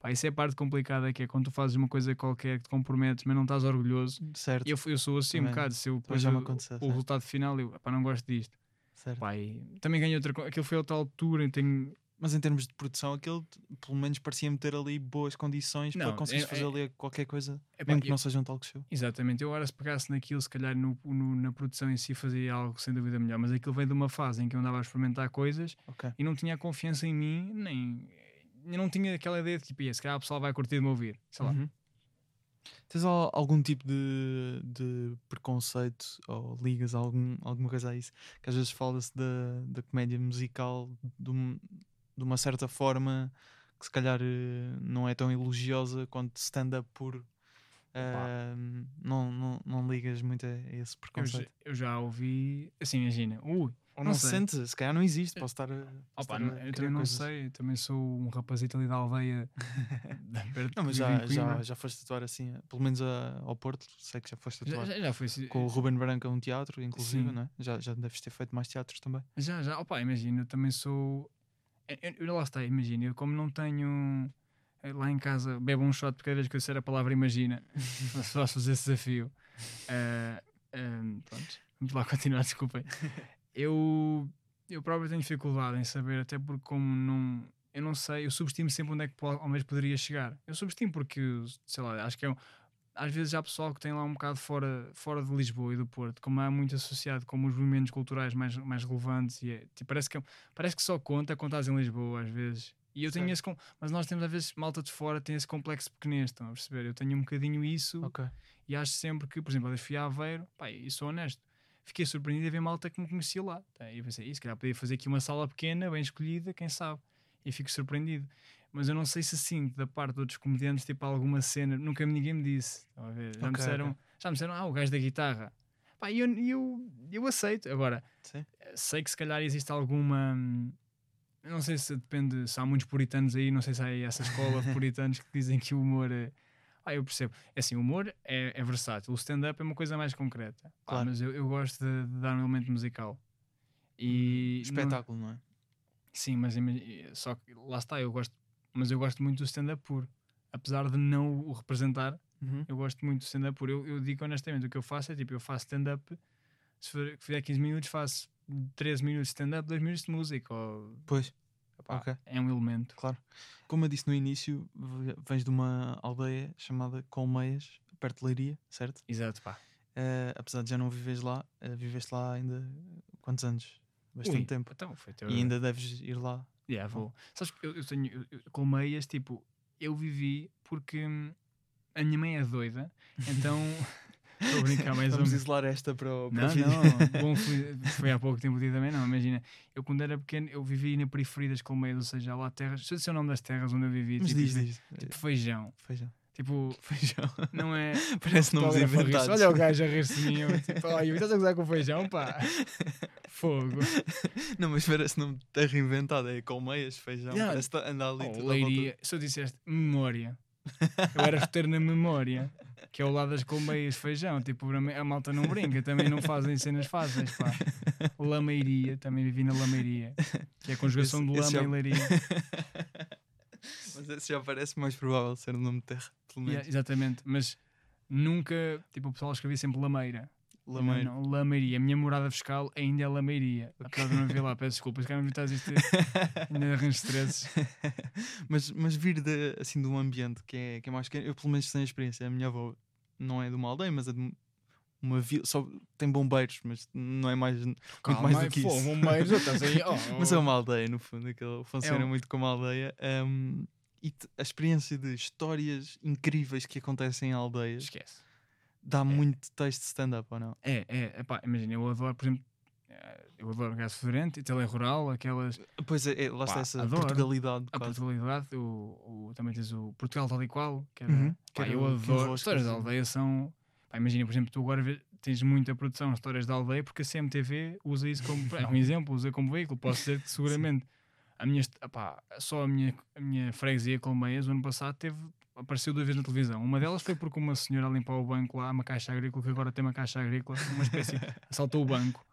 Pá, isso é a parte complicada que é quando tu fazes uma coisa qualquer que te comprometes, mas não estás orgulhoso. Certo. E eu, eu sou assim um Também. bocado. Se eu depois o- certo. resultado final, eu pá, não gosto disto. certo. Pá, também ganhei outra coisa. Aquilo foi a outra altura. Tenho, Mas em termos de produção, aquele pelo menos parecia-me ter ali boas condições para Não, conseguires é- fazer é- ali qualquer coisa, Epá, mesmo que eu- não seja um talk show. Exatamente, eu agora se pegasse naquilo, se calhar no, no- na produção em si fazia algo sem dúvida melhor, mas aquilo veio de uma fase em que eu andava a experimentar coisas Ok. e não tinha confiança em mim, nem eu não tinha aquela ideia de tipo, "Ia, se calhar o pessoal vai curtir de me ouvir, sei lá. Uhum. Tens al- algum tipo de, de preconceito ou ligas algum, alguma coisa a isso? Que às vezes fala-se da, da comédia musical de, de uma certa forma que se calhar eh, não é tão elogiosa quanto stand-up puro. Eh, não, não, não ligas muito a esse Eu, já, preconceito. eu já ouvi, assim, imagina, ui, Ou não não, sei. sente, se calhar não existe, posso estar a. posso opa, estar eu também não coisas. sei, eu também sou um rapazito ali da aldeia <laughs> Não, mas já, já, já foste atuar assim, pelo menos a- ao Porto, sei que já foste já, atuar. já, já foi assim, Com o Ruben Branco a um teatro, inclusive, Sim. não é? Já, já deves ter feito mais teatros também. Já, já, opa, imagina, eu também sou. Eu, eu- eu lá está, imagina, eu como não tenho. eh, Lá em casa bebo um shot cada vez que eu disser a palavra imagina, <laughs> posso fazer esse desafio. Eh, eh, pronto, vamos lá continuar, <laughs> desculpem. Eu, eu próprio tenho dificuldade em saber, até porque, como não. Eu não sei, eu subestimo sempre onde é que ao menos poderia chegar. Eu subestimo porque, sei lá, acho que é um, às vezes há pessoal que tem lá um bocado fora, fora de Lisboa e do Porto, como é muito associado com os movimentos culturais mais, mais relevantes e é, tipo, parece, que, parece que só conta estás em Lisboa às vezes. E eu tenho Certo. esse, com- mas nós temos às vezes malta de fora tem esse complexo pequenez, estão a perceber? Eu tenho um bocadinho isso Ok. e acho sempre que, por exemplo, eu fui a Aveiro, pá, e sou honesto, fiquei surpreendido a ver malta que me conhecia lá. Tá? E eu pensei, "Ih, se calhar podia fazer aqui uma sala pequena, bem escolhida, quem sabe? E fico surpreendido. Mas eu não sei se sinto da parte de outros comediantes, tipo alguma cena, nunca ninguém me disse. Já, me Ok, disseram, ok. já me disseram, ah, o gajo da guitarra. Pá, e eu, eu, eu aceito. Agora, Sim. sei que se calhar existe alguma. hum, eu Não sei se depende, se há muitos puritanos aí, não sei se há essa escola de <laughs> puritanos que dizem que o humor é. Ah, eu percebo. É assim, o humor é, é versátil, o stand-up é uma coisa mais concreta. Claro. mas eu, eu gosto de, de dar um elemento musical. E. não- Espetáculo, não é? Sim, mas só que lá está, eu gosto, mas eu gosto muito do stand-up puro. Apesar de não o representar, Uhum. eu gosto muito do stand-up puro. Eu, eu digo honestamente, o que eu faço é tipo, eu faço stand-up, se for- fizer 15 minutos, faço 13 minutos de stand-up, 2 minutos de música. Ou, Pois, Epá, ok. É um elemento. Claro. Como eu disse no início, vens de uma aldeia chamada Colmeias, perto de Leiria, certo? Exato, pá. Eh, apesar de já não viveres lá, eh, viveste lá ainda quantos anos? Bastante Ui, tempo. Então, foi teu... E ainda deves ir lá. Yeah, vou. Sabes que eu, eu tenho eu, eu- colmeias, tipo, eu vivi porque a minha mãe é doida, então <laughs> estou a brincar mais Vamos menos. isolar esta para o, para Não, não, <laughs> bom, foi, foi há pouco tempo dia também, não. Imagina, eu quando era pequeno, eu vivi na periferia das Colmeias, ou seja, lá terras, deixa eu dizer o nome das terras onde eu vivi, Mas tipo, diz, diz. tipo feijão. Feijão. Tipo, <laughs> Feijão. não é. <laughs> Parece nomes inventados. Olha o gajo a rir-se de mim, eu, tipo, olha, estás a gozar com feijão, pá. <laughs> Fogo. Não, mas parece nome de terra inventado. É Colmeias, feijão. Yeah. Parece que anda ali. Oh, Leiria, se eu disseste memória, eu era roteiro na memória, que é ao lado das colmeias feijão. Tipo, a ma- a malta não brinca, também não fazem cenas fáceis, pá. Lameiria, também vivi na Lameiria, que é a conjugação Esse- de lama já- e leiria. Mas esse já parece mais provável ser o nome de terra. Pelo Yeah, menos. exatamente, mas nunca, tipo, o pessoal escrevia sempre Lameira. Lameiro. Não, não, Lameiria. A minha morada fiscal ainda é Lameiria. Apesar de não haver lá, peço desculpas, se calhar não estás isto <laughs> ainda arranjo stresses. <laughs> mas, mas vir de, assim, de um ambiente que é, que é mais pequeno, eu pelo menos tenho a experiência. A minha avó não é de uma aldeia, mas é de uma vila. Só tem bombeiros, mas não é mais, muito mais do que isso. bombeiros, estás aí, <laughs> oh, Mas é uma aldeia, no fundo, aquilo funciona um- muito como aldeia. um, e a experiência de histórias incríveis que acontecem em aldeias Esquece. dá muito texto de stand-up, ou não? É, é, epá, imagina, eu adoro, por exemplo, eh, eu adoro Gás Fedorento e Telerural, aquelas, Pois é, é, lá está Pá, essa adoro. Portugalidade. a quase. Portugalidade, o, o- também tens o Portugal tal e qual, que, era, Uhum, que pá, era eu adoro, Roscas histórias da aldeia são, pá, imagina, por exemplo, tu agora tens muita produção histórias da aldeia porque a CMTV usa isso como. É um <laughs> exemplo, usa como veículo. Posso dizer que seguramente a minha, est- pá, só a minha, a minha freguesia Colmeias, o ano passado, teve, apareceu duas vezes na televisão. Uma delas foi porque uma senhora a limpar o banco lá, uma caixa agrícola, que agora tem uma caixa agrícola, uma espécie. assaltou o banco.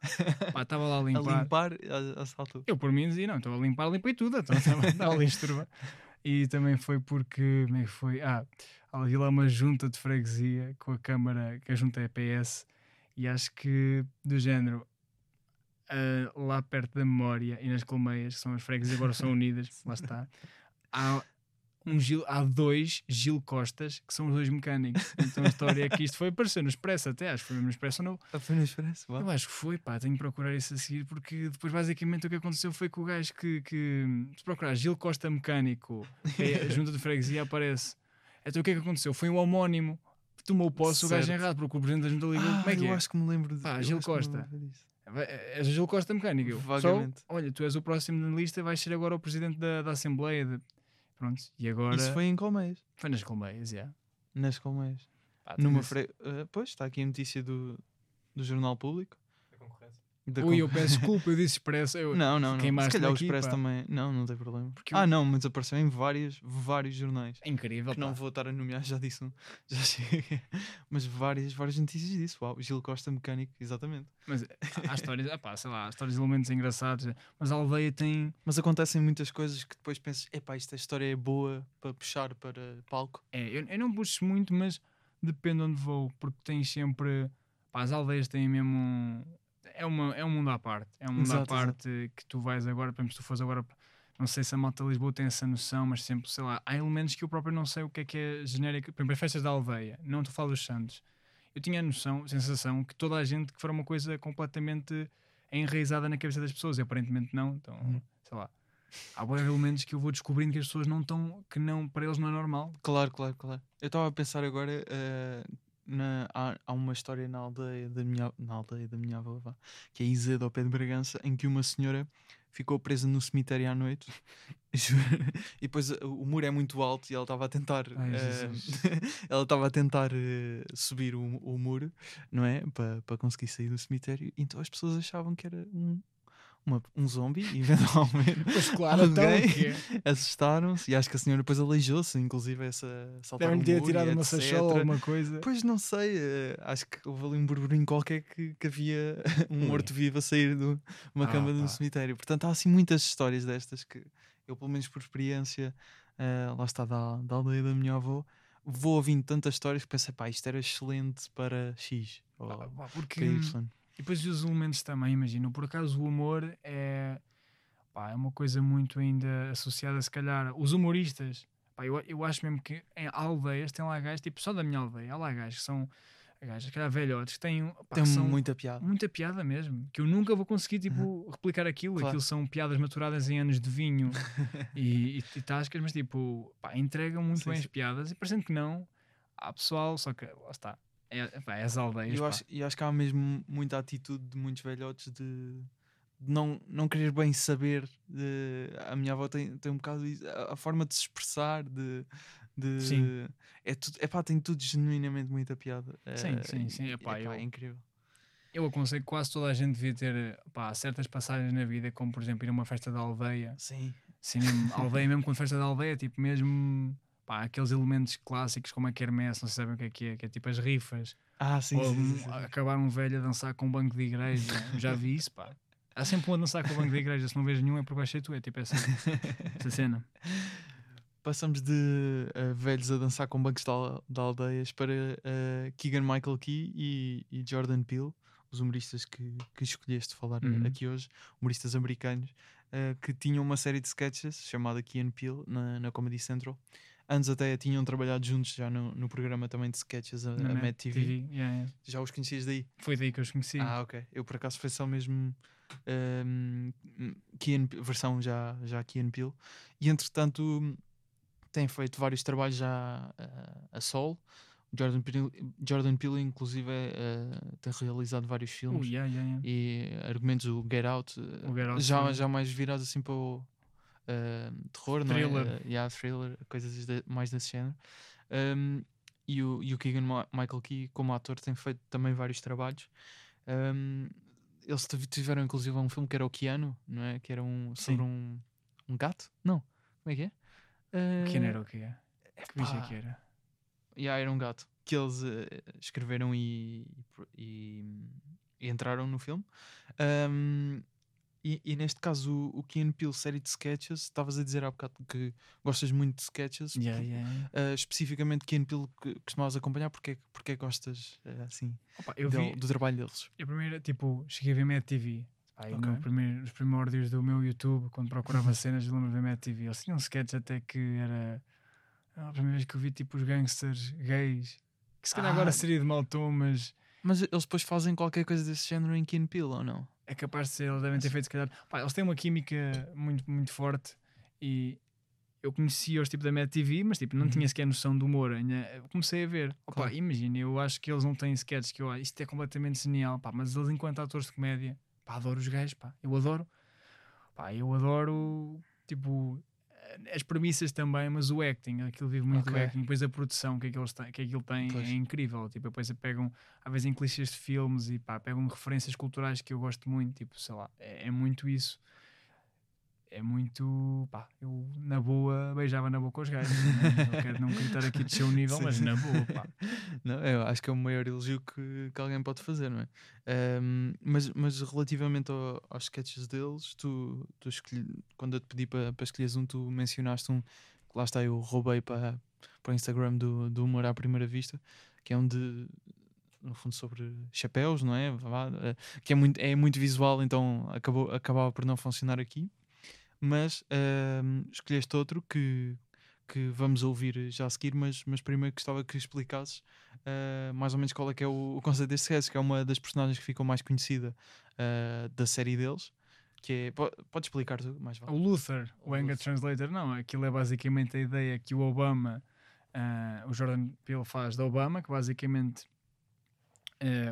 Pá, estava lá a A limpar. limpar, a- assaltou. Eu por mim dizia, não, estou a limpar, limpei tudo, então <laughs> estava ali a. E também foi porque, como é que foi? Ah, havia lá uma junta de freguesia com a Câmara, que a junta é PS, e acho que do género, ah, lá perto da memória e nas colmeias, que são as freguesias agora são unidas, <laughs> lá está, há, um Gil, há dois Gil Costas que são os dois mecânicos. Então a história é que isto foi aparecer no Expresso até, acho que foi mesmo no Expresso ou não, Ah, Foi no Expresso, eu acho que foi, pá, tenho que procurar isso a seguir, porque depois basicamente o que aconteceu foi que o gajo que, que se procurar Gil Costa Mecânico, é <laughs> a junta de freguesia, aparece. Então o que é que aconteceu? Foi um homónimo que tomou posse o gajo Certo. errado, porque o presidente da junta ligou. Ah, Como é que eu é? acho que me lembro Pá, eu Gil Costa. disso. És o Gil Costa Mecânico. Eu, Vagamente. Só, olha, tu és o próximo na lista, vais ser agora o presidente da, da Assembleia. De... Pronto, e agora. Isso foi em Colmeias. Foi nas colmeias, já. Nas Colmeias. Pá, Numa fre... ah, pois, está aqui a notícia do, do Jornal Público. Da Ui, eu peço desculpa, eu disse expresso. Eu... <laughs> Não, não, não. Se calhar o Expresso pá. também. Não, não tem problema. Porque Ah, eu- não, mas apareceu em vários, vários jornais. É incrível. Que não pá. vou estar a nomear, já disse. um- <laughs> Já cheguei. Mas várias, várias notícias disso. Uau, Gil Costa Mecânico, exatamente. Mas há histórias, ah pá, sei lá, há histórias de elementos engraçados, mas a aldeia tem. Mas acontecem muitas coisas que depois pensas, epá, esta história é boa para puxar para palco. É, eu, eu não puxo muito, mas depende onde vou, porque tens sempre. Pá, as aldeias têm mesmo. É, uma, é um mundo à parte. É um mundo à Exato, parte que tu vais agora, por exemplo, se tu fores agora. Não sei se a malta de Lisboa tem essa noção, mas sempre, sei lá, há elementos que eu próprio não sei o que é que é genérico. Por exemplo, as festas da aldeia, não estou a falar dos Santos. Eu tinha a noção, a sensação que toda a gente que for uma coisa completamente enraizada na cabeça das pessoas, e aparentemente não. Então, Uhum. sei lá. Há vários elementos que eu vou descobrindo que as pessoas não estão, que não, para eles não é normal. Claro, claro, claro. Eu estava a pensar agora, eh, na, há, há uma história na aldeia da minha, na aldeia da minha avó, vá, que é Iseda ao pé de Bragança, em que uma senhora ficou presa no cemitério à noite. <laughs> E depois eh, o muro é muito alto e ela estava a tentar Ai, Jesus. <laughs> ela estava a tentar eh, subir o, o muro não é para conseguir sair do cemitério então as pessoas achavam que era um uma- um zombie <laughs> eventualmente Pois claro, então, Alguém o que é? assustaram-se e acho que a senhora depois aleijou-se, inclusive essa saltar Devem o ter tirado uma sachola ou alguma coisa. Pois não sei, eh, acho que houve ali um burburinho qualquer que, que havia <laughs> um morto-vivo a sair de uma Ah, cama de um cemitério. Portanto, há assim muitas histórias destas que eu, pelo menos por experiência, eh, lá está da, da aldeia da minha avó, vou ouvindo tantas histórias que pensei, pá, isto era excelente para X ou pá, porque para Y. e depois os elementos também, imagino, por acaso o humor é, pá, é uma coisa muito ainda associada, se calhar, os humoristas. Pá, eu, eu acho mesmo que em aldeias tem lá gajos, tipo só da minha aldeia, há lá gajos que são gajos, se calhar velhotes, que têm pá, Tem que são muita piada. muita piada mesmo, que eu nunca vou conseguir tipo, replicar aquilo. Claro. Aquilo são piadas maturadas em anos de vinho <laughs> e, e, e tascas, mas tipo, pá, entregam muito Sim, bem sim. as piadas e parecendo que não, há pessoal, só que lá está. É, pá, é as aldeias. E eu pá. acho, e acho que há mesmo muita atitude de muitos velhotes de, de não, não querer bem saber. De, a minha avó tem, tem um bocado isso, a, a forma de se expressar, de. de Sim. É, tudo, é pá, tem tudo genuinamente muita piada. Sim, Eh, sim, sim, e- epá, epá, eu- é incrível. Eu aconselho que quase toda a gente devia ter pá, certas passagens na vida, como por exemplo ir a uma festa da aldeia. Sim, Sim, mesmo, aldeia mesmo quando festa da aldeia, tipo mesmo pá, aqueles elementos clássicos como a quermesse, não sei sabem o que é que é, que é tipo as rifas. ah, sim, ou sim, sim, sim, acabar um velho a dançar com um banco de igreja. <laughs> Já vi isso, pá. Há sempre um a dançar com o banco de igreja, se não vês nenhum é porque ser tu, é tipo essa, essa cena. Passamos de eh, velhos a dançar com bancos de, al- de aldeias para eh, Keegan Michael Key e, e Jordan Peele, os humoristas que, que escolheste falar Uhum. aqui hoje, humoristas americanos, eh, que tinham uma série de sketches chamada Key and Peele na, na Comedy Central. Antes até tinham trabalhado juntos já no, no programa também de sketches a, a Mad TV. yeah, yeah. Já os conhecias daí? Foi daí que eu os conheci. Ah, ok. Eu por acaso foi só mesmo and Peele- versão já, já Key and Peele. E entretanto tem feito vários trabalhos já eh, a solo. Jordan Peele, Jordan Peele inclusive eh, tem realizado vários Uh, filmes yeah, yeah, yeah. e argumentos o Get Out, O Get Out, já, sim. já mais virados assim para o eh, terror, não Thriller. é? Eh, yeah, thriller, coisas de- mais desse género. Um, e o, e o Keegan Michael Key, como ator, tem feito também vários trabalhos. Um, eles tive- tiveram inclusive um filme que era o Keanu, não é? Que era um, sobre Sim. um, um gato? Não. Como é que é? Quem Eh, era o quê? Que bicho é que era? Yeah, era um gato que eles eh, escreveram e, e- e entraram no filme. Um, e, e neste caso, o, o Key and Peele série de sketches, estavas a dizer há bocado que gostas muito de sketches. Yeah, yeah, yeah. Uh, especificamente Key and Peele que costumavas acompanhar, porque, porque gostas uh, assim Opa, eu del- vi, do trabalho deles? eu primeiro, tipo, cheguei a ver Mad TV. Pá, e Ok. no primeiro, nos primórdios do meu YouTube, quando procurava cenas, eu lembro de ver Mad TV. Eles tinham um sketch até que era a primeira vez que eu vi tipo os gangsters gays, que se calhar Ah. agora seria de mau tom, mas Mas eles depois fazem qualquer coisa desse género em Key and Peele, ou não? É capaz de ser, eles devem ter feito se calhar. Pá, eles têm uma química muito, muito forte e eu conhecia-os tipo da Mad TV, mas tipo, não Uhum. tinha sequer noção do humor. comecei a ver. Opa, Claro. imagina, eu acho que eles não têm sketches que eu ah, isto é completamente genial, pá, mas eles enquanto atores de comédia, pá, adoro os gajos, pá, eu adoro. Pá, eu adoro tipo as premissas também, mas o acting, aquilo vive muito Ok. o acting, depois a produção que, é que, eles têm, que aquilo tem Pois. é incrível. Tipo, depois pegam, às vezes em clichês de filmes e pá, pegam referências culturais que eu gosto muito, tipo, sei lá, é, é muito isso. É muito, pá, eu na boa beijava na boca os gajos. <laughs> não quero não gritar aqui de seu nível, Sim, mas na boa, pá. <laughs> Não, eu acho que é o maior elogio que, que alguém pode fazer, não é? Um, mas, mas relativamente ao- aos sketches deles, tu, tu escolhi, quando eu te pedi para para escolheres um, tu mencionaste um que lá está, eu roubei para, para o Instagram do, do Humor à Primeira Vista, que é um de no fundo sobre chapéus, não é? Eh, Que é muito, é muito visual, então acabou, acabava por não funcionar aqui. Mas um, escolheste outro que, que vamos ouvir já a seguir, mas, mas primeiro gostava que explicasses uh, mais ou menos qual é que é o, o conceito deste sketch, que é uma das personagens que ficou mais conhecida uh, da série deles. Que é. po- Pode explicar tu, mais O vale. Luther, o O Anger. Translator, não, aquilo é basicamente a ideia que o Obama, ah, o Jordan Peele faz da Obama, que basicamente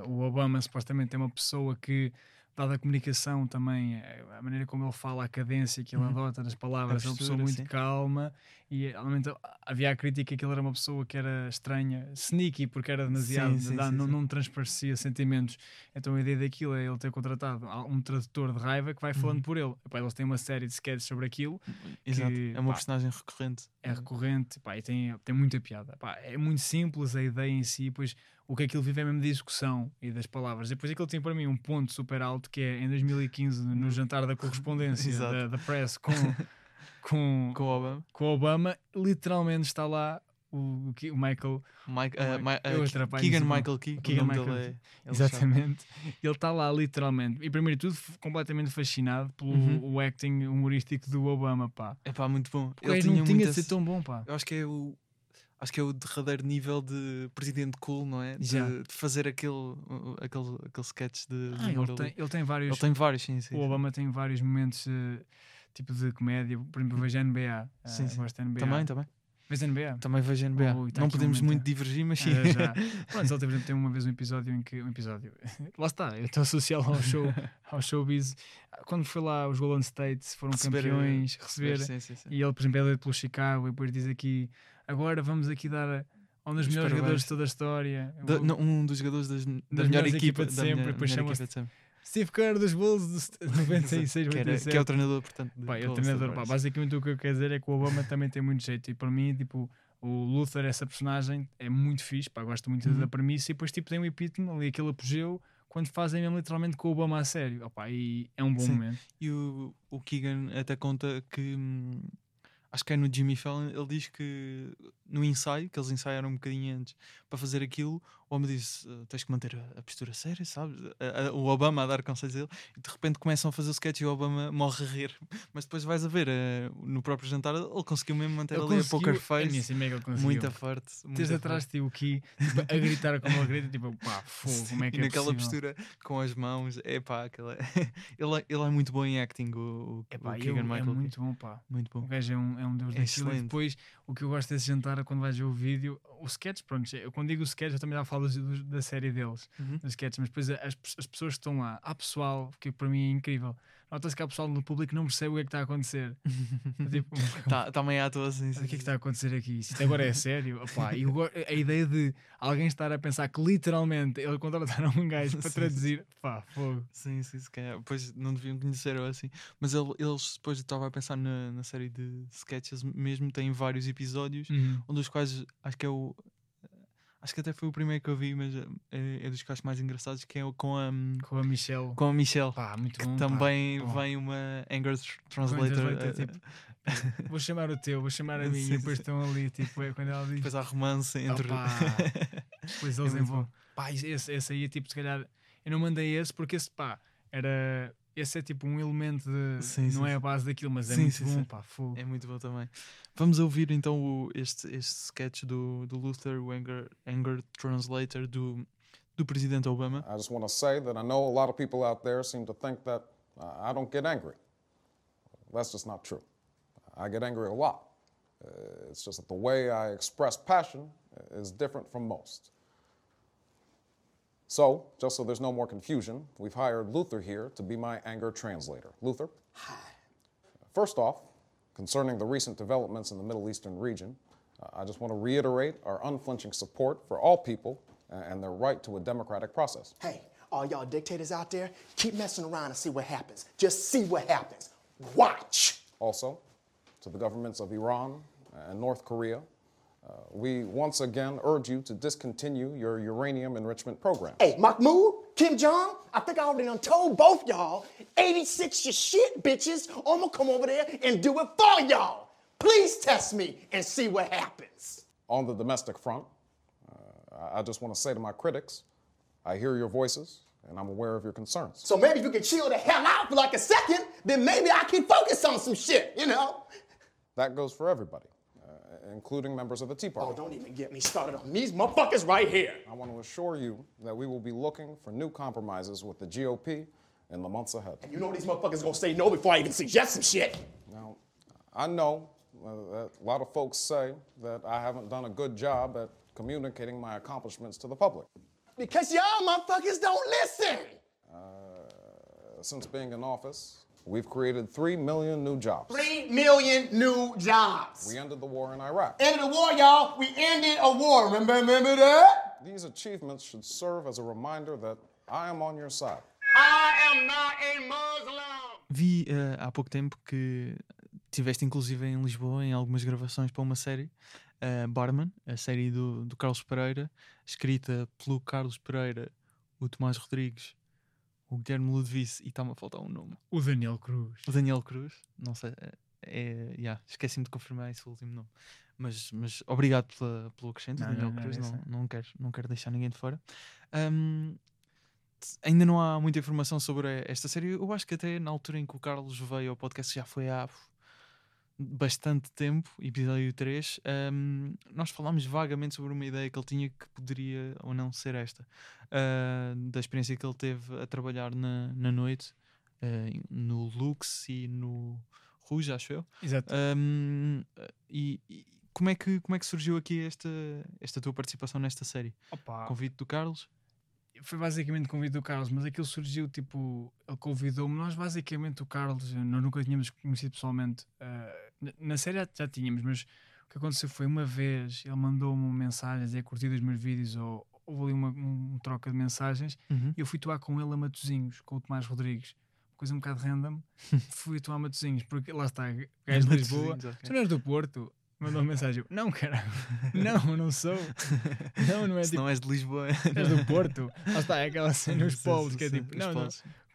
o Obama supostamente é uma pessoa que, dada a comunicação também, eh, a maneira como ele fala, a cadência que ele Uhum. adota nas palavras, é uma pessoa muito sim. calma e realmente havia a crítica que ele era uma pessoa que era estranha, sneaky, porque era demasiado, sim, dá- sim, não, sim. não transparecia sentimentos. Então a ideia daquilo é ele ter contratado um tradutor de raiva que vai falando Uhum. por ele. Epá, eles têm uma série de sketches sobre aquilo, Exato. que, É uma pá, personagem recorrente. é recorrente pá, e tem, tem muita piada. Pá, é muito simples a ideia em si, pois o que aquilo vive é mesmo de execução e das palavras. Depois aquilo tem para mim um ponto super alto que é em 2015, no jantar da correspondência <laughs> da, da press com, <laughs> com, Com o Obama. com o Obama, literalmente está lá o, o o Michael, Mike, O uh, Mi- Mi- uh, Keegan isso, Michael Key. o Keegan Michael é- <laughs> ele exatamente, ele está lá literalmente. E primeiro de tudo, completamente fascinado pelo Uhum. o acting humorístico do Obama, pá. Epá, muito bom. O gajo não tinha de ser tão bom, pá. Eu acho que é o. Acho que é o derradeiro nível de presidente cool, não é? De, de fazer aquele, aquele, aquele sketch de, de Ah, humor ele, tem, ele tem vários Ele tem vários, sim, sim. o sim. Obama tem vários momentos eh, tipo de comédia. Por exemplo, eu vejo a NBA. eh, Sim, sim. Gosto NBA. Também, também. A NBA? Também vejo NBA. Ui, tá não um podemos momento, muito é. divergir, mas sim. Ah, já. <laughs> Pronto, ele teve, tem uma vez um episódio em que. Um episódio. <laughs> Lá está, eu estou associado ao show, <laughs> ao showbiz. Quando foi lá os Golden State, foram Receber, eh, campeões, receber. Sim, sim, sim. E ele, por exemplo, é pelo Chicago. E depois diz aqui: agora vamos aqui dar a, um dos Os melhores parabéns. jogadores de toda a história. Da- O- não, um dos jogadores das, da melhor equipa de sempre, melhor- depois chama-se- de. Steve Kerr dos Bulls de <laughs> 96, que, era- 97. que é o treinador, portanto. Pá, é o treinador, pá, basicamente o que eu quero dizer é que o Obama também tem muito jeito e para mim, tipo, o Luther, essa personagem, é muito fixe, pá, gosto muito Uhum. da premissa e depois tipo tem um epítome ali, aquele apogeu, quando fazem mesmo literalmente com o Obama a sério, Opá, e é um bom Sim. momento. E o, o Keegan até conta que hum, acho que é no Jimmy Fallon, ele diz que no ensaio, que eles ensaiaram um bocadinho antes para fazer aquilo, o homem disse: "Uh, tens que manter a, postura séria, sabes? O Obama a dar conselhos a ele, e de repente começam a fazer o sketch e o Obama morre a rir. <laughs> Mas depois vais a ver, uh, no próprio jantar, ele conseguiu mesmo manter Ele ali a poker face, é conseguiu. muito forte. Tens atrás de ti o Ki tipo, a gritar como ele grita, tipo, pá, <laughs> fogo, como é que e é naquela possível? postura com as mãos, é pá, aquela... <laughs> ele, é- ele é muito bom em acting, o, o, Epá, o Keegan é Michael. Key. muito bom, pá. muito O bom. gajo é um, é um deus É daquilo. E excelente. depois, o que eu gosto desse jantar é quando vais ver o vídeo, o sketch, pronto, eu quando digo o sketch, eu também já falo dos- dos- da série deles, Uhum. dos sketches, mas depois as, as pessoas que estão lá, há pessoal que para mim é incrível. nota-se que há pessoal no público que não percebe o que é que está a acontecer. <laughs> tipo, Tá, tá meio à toa, sim, o que é que está a acontecer aqui? Isto agora é sério, opá, e a ideia de alguém estar a pensar que literalmente ele contrataram um gajo para Sim, traduzir, pá, fogo. Sim, sim, se calhar. Pois não deviam conhecer ou assim. Mas ele- eles depois eu estava a pensar na, na série de sketches, mesmo tem vários episódios, Uhum. um dos quais acho que é o. Acho que até foi o primeiro que eu vi, mas é, é dos acho mais engraçados, que é com a, Com a Michelle. com a Michelle. Pá, muito que bom. pá. também Oh. vem uma Anger Translator. eh, tipo, Vou chamar o teu, vou chamar a mim, <laughs> Sim, e depois sim. estão ali, tipo, é quando ela diz. Depois há romance entre. Opa. Depois <laughs> É eles muito envolvem. Pá, esse, esse aí é tipo, se calhar, eu não mandei esse porque esse, pá, era. Esse é tipo um elemento de. Sim, não sim, é a base daquilo, mas é Sim, muito sim, bom, sim. pá, fogo. É muito bom também. Vamos ouvir então o- este, este sketch do, do Luther, o Anger, Anger Translator do, do presidente Obama. I just want to say that I know a lot of people out there seem to think that uh, I don't get angry. That's just not true. I get angry a lot. Uh, it's just that the way I express passion is different from most. So, just so there's no more confusion, we've hired Luther here to be my anger translator. Luther? Hi. First off, concerning the recent developments in the Middle Eastern region, uh, I just want to reiterate our unflinching support for all people and their right to a democratic process. Hey, all y'all dictators out there, keep messing around and see what happens. Just see what happens. Watch. Also, to the governments of Iran and North Korea, uh, we once again urge you to discontinue your uranium enrichment program. Hey, Mahmoud, Kim Jong, I think I already done told both y'all, 86 your shit, bitches. I'm gonna come over there and do it for y'all. Please test me and see what happens. On the domestic front, uh, I- just want to say to my critics, I hear your voices and I'm aware of your concerns. So maybe if you can chill the hell out for like a second, then maybe I can focus on some shit, you know? That goes for everybody, including members of the Tea Party. Oh, don't even get me started on these motherfuckers right here. I want to assure you that we will be looking for new compromises with the GOP in the months ahead. And you know these motherfuckers gonna say no before I even suggest some shit. Now, I know uh, that a lot of folks say that I haven't done a good job at communicating my accomplishments to the public. Because y'all motherfuckers don't listen. Uh, Since being in office, we've created 3 million new jobs. Three million new jobs. We ended the war in Iraq. End of the war, y'all. We ended a war. Remember, remember that? These achievements should serve as a reminder that I am on your side. I am not a Muslim. Vi eh, há pouco tempo que tiveste inclusive em Lisboa em algumas gravações para uma série, eh, Barman, a série do, do Carlos Pereira, escrita pelo Carlos Pereira, o Tomás Rodrigues, o Guilherme Ludovice e está-me a faltar um nome. O Daniel Cruz. O Daniel Cruz, não sei, é, é yeah, esqueci-me de confirmar esse último nome. Mas, mas obrigado pela, pelo acrescento, Não, Daniel não, não, Cruz, não, é. não, quero, não quero deixar ninguém de fora. T- ainda não há muita informação sobre esta série. Eu acho que até na altura em que o Carlos veio ao podcast já foi há bastante tempo, episódio 3. ahm, nós falámos vagamente sobre uma ideia que ele tinha que poderia ou não ser esta, ah, da experiência que ele teve a trabalhar na, na noite, ah, no Lux e no Rouge, acho eu. Exato. Um, e, e como, é que, como é que surgiu aqui esta, esta tua participação nesta série? Opa, Convite do Carlos? foi basicamente convite do Carlos, mas aquilo surgiu tipo, ele convidou-me. Nós, basicamente, o Carlos, nós nunca tínhamos conhecido pessoalmente. na- na série já, já tínhamos, mas o que aconteceu foi uma vez ele mandou-me uma mensagem a dizer curti os meus vídeos ou houve ali uma um, troca de mensagens Uhum. e eu fui atuar com ele a Matozinhos, com o Tomás Rodrigues. Coisa um bocado random. <laughs> fui atuar a Matozinhos, porque lá está, gajo de Lisboa. Matosinhos, ok. Tu não és do Porto? Mandou uma mensagem. eu, Não, cara, <laughs> não, não sou. <laughs> Não, não é Se tipo. não és de Lisboa. És do Porto. Lá está, é aquela cena polos, sim, que é tipo, os não, não.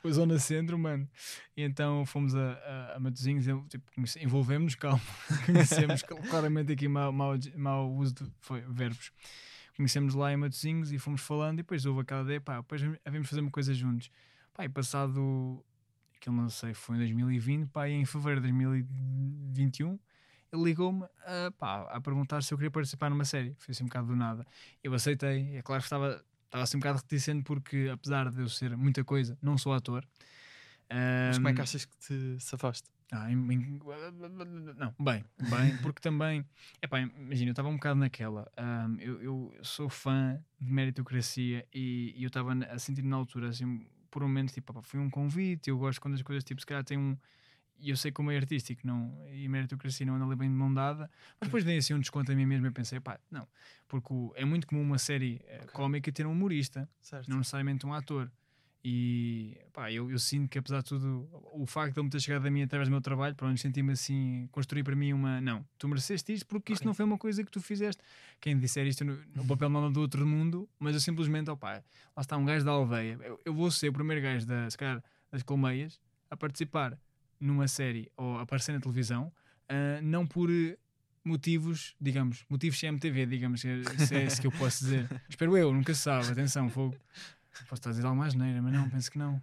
A zona centro, mano. E então fomos a, a, a Matosinhos, eu, tipo, conhece- envolvemos, calma, <laughs> conhecemos cl- claramente aqui mau, mau, mau uso de foi, verbos. Conhecemos lá em Matosinhos e fomos falando, e depois houve aquela ideia, pá, depois havíamos fazer uma coisa juntos. Pá, e passado, aquilo não sei, foi em 2020, pá, e em fevereiro de 2021, ele ligou-me a, a perguntar se eu queria participar numa série. Foi assim um bocado do nada. Eu aceitei, é claro que estava, estava assim um bocado reticente porque, apesar de eu ser muita coisa, não sou ator. Mas como é que achas que te safaste? ah, em- em- não, bem, bem, porque também, epá, imagina, eu estava um bocado naquela. ahm, eu, eu sou fã de meritocracia e, e eu estava a sentir na altura, assim, um por momentos, tipo, pá, foi um convite. Eu gosto quando as coisas, tipo, se calhar tem um. E eu sei como é artístico não, e meritocracia não anda ali bem de mão dada, mas depois dei assim um desconto a mim mesmo e pensei, pá, não, porque é muito comum uma série eh, cómica ter um humorista, Certo. não necessariamente um ator. E pá, eu, eu sinto que apesar de tudo, o facto de ele me ter chegado a mim através do meu trabalho, para onde senti-me assim, construir para mim uma. Não, tu mereceste isto porque isto Ok. não foi uma coisa que tu fizeste. Quem disser isto, no, no papel não é do outro mundo, mas eu simplesmente, opá, lá está um gajo da aldeia. Eu, eu vou ser o primeiro gajo da, se calhar, das colmeias a participar numa série ou aparecer na televisão, ah, não por eh, motivos, digamos, motivos CMTV, digamos, se é, se é esse que eu posso dizer. <laughs> Espero eu, nunca se sabe, atenção, fogo. Posso estar a dizer alguma asneira, mas não, penso que não.